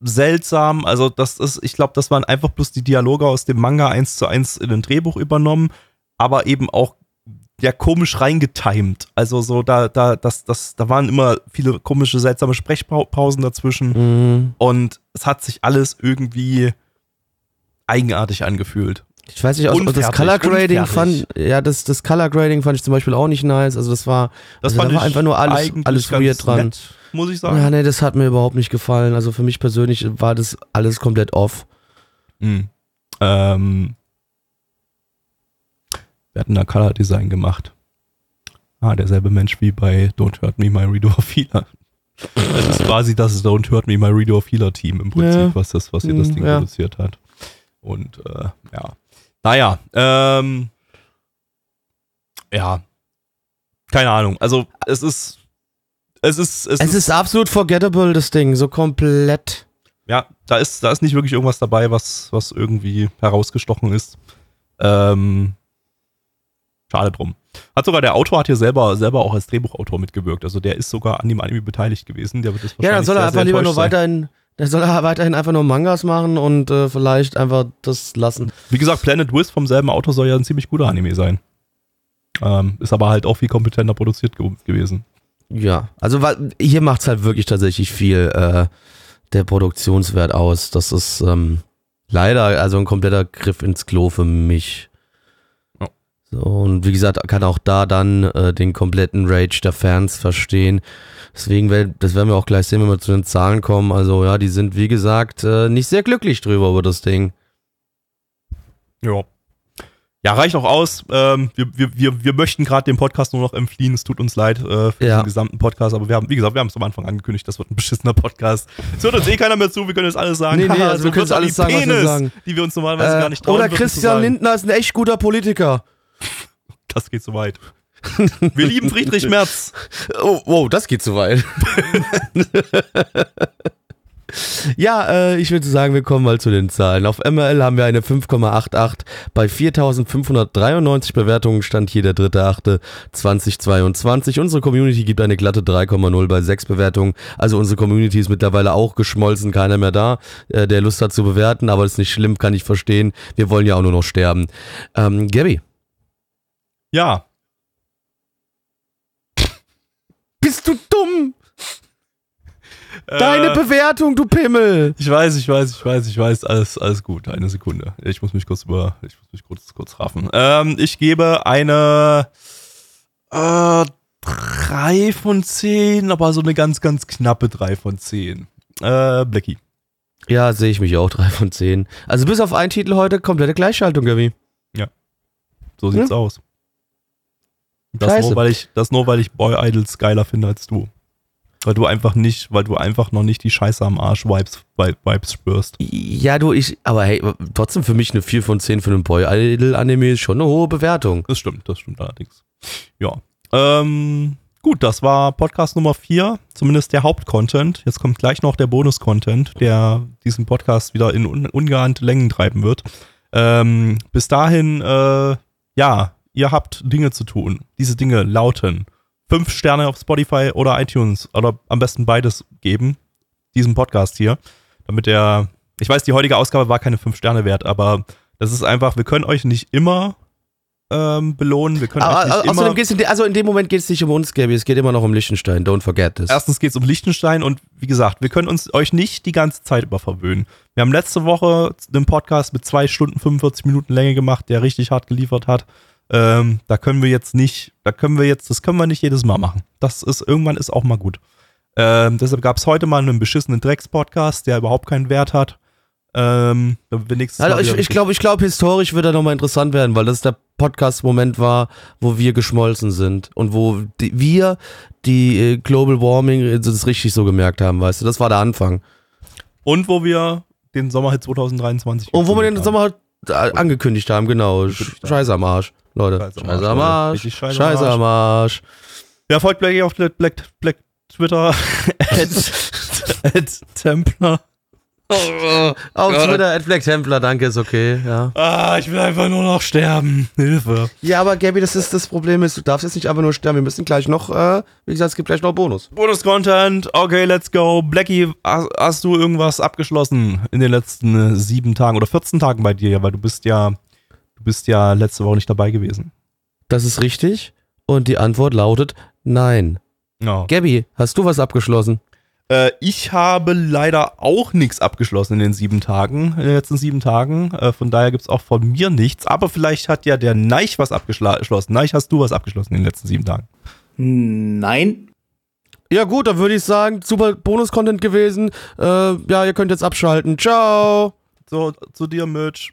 Speaker 2: seltsam. Also das ist, ich glaube, das waren einfach bloß die Dialoge aus dem Manga eins zu eins in ein Drehbuch übernommen, aber eben auch ja komisch reingetimed. Also so da, da, das, das, da waren immer viele komische, seltsame Sprechpausen dazwischen.
Speaker 1: Mhm.
Speaker 2: Und es hat sich alles irgendwie eigenartig angefühlt.
Speaker 1: Ich weiß nicht, auch, das Color Grading
Speaker 2: unfertig.
Speaker 1: fand, ja, das, das Color Grading fand ich zum Beispiel auch nicht nice. Also das war,
Speaker 2: Das
Speaker 1: also
Speaker 2: fand
Speaker 1: da war
Speaker 2: ich
Speaker 1: einfach nur alles, alles weird dran.
Speaker 2: nett, muss ich sagen.
Speaker 1: Ja, nee, das hat mir überhaupt nicht gefallen. Also für mich persönlich war das alles komplett off.
Speaker 2: Mhm. Ähm, wir hatten da Color Design gemacht. Ah, derselbe Mensch wie bei Don't Hurt Me, My Reader of Healer. Das ist quasi das Don't Hurt Me, My Reader of Healer Team im Prinzip,
Speaker 1: Ja.
Speaker 2: was das, was hier das
Speaker 1: Mhm,
Speaker 2: Ding
Speaker 1: ja.
Speaker 2: produziert hat. Und äh, ja. Naja, ähm, ja. Keine Ahnung. Also es ist. Es ist. Es,
Speaker 1: Es ist absolut forgettable, das Ding, so komplett.
Speaker 2: Ja, da ist, da ist nicht wirklich irgendwas dabei, was, was irgendwie herausgestochen ist. Ähm, schade drum. Hat sogar der Autor hat hier selber, selber auch als Drehbuchautor mitgewirkt. Also der ist sogar an dem Anime beteiligt gewesen. Der wird das
Speaker 1: Ja, dann
Speaker 2: wahrscheinlich
Speaker 1: soll er
Speaker 2: sehr,
Speaker 1: einfach
Speaker 2: sehr
Speaker 1: lieber nur
Speaker 2: sein.
Speaker 1: weiterhin, der soll er weiterhin einfach nur Mangas machen und äh, vielleicht einfach das lassen.
Speaker 2: Wie gesagt, Planet Wiz vom selben Autor soll ja ein ziemlich guter Anime sein. Ähm, ist aber halt auch viel kompetenter produziert ge gewesen.
Speaker 1: Ja, also hier macht's halt wirklich tatsächlich viel äh, der Produktionswert aus. Das ist ähm, leider also ein kompletter Griff ins Klo für mich. Und wie gesagt, kann auch da dann äh, den kompletten Rage der Fans verstehen. Deswegen, das werden wir auch gleich sehen, wenn wir zu den Zahlen kommen. Also ja, die sind wie gesagt äh, nicht sehr glücklich drüber über das Ding.
Speaker 2: Ja. Ja, reicht auch aus. Ähm, wir, wir, wir, wir möchten gerade den Podcast nur noch entfliehen. Es tut uns leid äh, für
Speaker 1: Ja.
Speaker 2: den gesamten Podcast, aber wir haben, wie gesagt, wir haben es am Anfang angekündigt, das wird ein beschissener Podcast. Es hört uns eh keiner mehr zu, wir können jetzt alles sagen.
Speaker 1: Nee, nee, also
Speaker 2: so
Speaker 1: wir können alles
Speaker 2: die
Speaker 1: sagen,
Speaker 2: Penis,
Speaker 1: sagen.
Speaker 2: Die wir uns normalerweise
Speaker 1: Äh,
Speaker 2: gar nicht trauen.
Speaker 1: oder Christian. Lindner ist ein echt guter Politiker.
Speaker 2: Das geht zu weit. Wir lieben Friedrich Merz.
Speaker 1: Oh, wow, das geht zu weit. ja, äh, ich würde sagen, wir kommen mal zu den Zahlen. Auf MRL haben wir eine 5,88. Bei 4.593 Bewertungen stand hier der 3.8.2022. Unsere Community gibt eine glatte 3,0 bei 6 Bewertungen. Also unsere Community ist mittlerweile auch geschmolzen, keiner mehr da, äh, der Lust hat zu bewerten, aber das ist nicht schlimm, kann ich verstehen. Wir wollen ja auch nur noch sterben. Ähm, Gabby,
Speaker 2: Ja,
Speaker 1: bist du dumm? Deine
Speaker 2: äh,
Speaker 1: Bewertung, du Pimmel!
Speaker 2: Ich weiß, ich weiß, ich weiß, ich weiß, alles, alles gut. Eine Sekunde. Ich muss mich kurz über, ich muss mich kurz, kurz raffen. Ähm, ich gebe eine äh, drei von zehn, aber so eine ganz, ganz knappe drei von zehn. Äh, Blackie.
Speaker 1: Ja, sehe ich mich auch, drei von zehn. Also bis auf einen Titel heute komplette Gleichschaltung, Gabi.
Speaker 2: So sieht's aus. Das
Speaker 1: Scheiße.
Speaker 2: nur, weil ich, das nur, weil ich Boy Idols geiler finde als du. Weil du einfach nicht, weil du einfach noch nicht die Scheiße am Arsch Vibes, Vi- Vibes spürst.
Speaker 1: Ja, du, ich, aber hey, trotzdem für mich eine 4 von 10 für einen Boy-Idol-Anime ist schon eine hohe Bewertung.
Speaker 2: Das stimmt, das stimmt allerdings. Ja. Ähm, gut, das war Podcast Nummer 4, zumindest der Hauptcontent. Jetzt kommt gleich noch der Bonus-Content, der diesen Podcast wieder in un ungeahnte Längen treiben wird. Ähm, bis dahin, äh, ja, ihr habt Dinge zu tun. Diese Dinge lauten fünf Sterne auf Spotify oder iTunes oder am besten beides geben, diesem Podcast hier, damit der, ich weiß, die heutige Ausgabe war keine fünf Sterne wert, aber das ist einfach, wir können euch nicht immer ähm, belohnen, wir können euch
Speaker 1: Aber,
Speaker 2: nicht
Speaker 1: aber,
Speaker 2: immer
Speaker 1: außerdem geht's in de, also in dem Moment geht es nicht um uns, Gabi, es geht immer noch um Liechtenstein, don't forget this.
Speaker 2: Erstens geht es um Liechtenstein und wie gesagt, wir können uns euch nicht die ganze Zeit über verwöhnen. Wir haben letzte Woche einen Podcast mit zwei Stunden 45 Minuten Länge gemacht, der richtig hart geliefert hat. Ähm, da können wir jetzt nicht, da können wir jetzt, das können wir nicht jedes Mal machen. Das ist, irgendwann ist auch mal gut. Ähm, deshalb gab es heute mal einen beschissenen Drecks-Podcast, der überhaupt keinen Wert hat. Ähm,
Speaker 1: Also ich, glaube, ich glaube, historisch wird er nochmal interessant werden, weil das der Podcast-Moment war, wo wir geschmolzen sind und wo die, wir die äh, Global Warming äh, das richtig so gemerkt haben, weißt du, das war der Anfang.
Speaker 2: Und wo wir den Sommerhit 2023
Speaker 1: Und wo wir den
Speaker 2: haben.
Speaker 1: Sommer äh, angekündigt haben, genau. Scheiße am Arsch, Leute.
Speaker 2: Scheiße am
Speaker 1: Scheiße
Speaker 2: Arsch,
Speaker 1: am
Speaker 2: scheiße
Speaker 1: Scheiße
Speaker 2: am
Speaker 1: Arsch.
Speaker 2: Ja, folgt Black auf Black, Black, Black Twitter. at, at Templar.
Speaker 1: Auf Twitter, at Black Templar, danke, ist okay, ja.
Speaker 2: Ah, ich will einfach nur noch sterben. Hilfe.
Speaker 1: Ja, aber Gabi, das ist das Problem ist, du darfst jetzt nicht einfach nur sterben, wir müssen gleich noch, äh, wie gesagt, es gibt gleich noch Bonus.
Speaker 2: Bonus-Content. Okay, let's go. Blackie, hast, hast du irgendwas abgeschlossen in den letzten äh, sieben Tagen oder 14 Tagen bei dir? Ja, weil du bist ja, bist ja letzte Woche nicht dabei gewesen.
Speaker 1: Das ist richtig und die Antwort lautet nein.
Speaker 2: Ja.
Speaker 1: Gabi, hast du was abgeschlossen?
Speaker 2: Äh, ich habe leider auch nichts abgeschlossen in den sieben Tagen, in den letzten sieben Tagen. Äh, von daher gibt es auch von mir nichts. Aber vielleicht hat ja der Neich was abgeschlossen. Neich, hast du was abgeschlossen in den letzten sieben Tagen?
Speaker 4: Nein.
Speaker 1: Ja gut, dann würde ich sagen, super Bonus-Content gewesen. Äh, ja, ihr könnt jetzt abschalten. Ciao.
Speaker 2: So, zu dir, Mitch.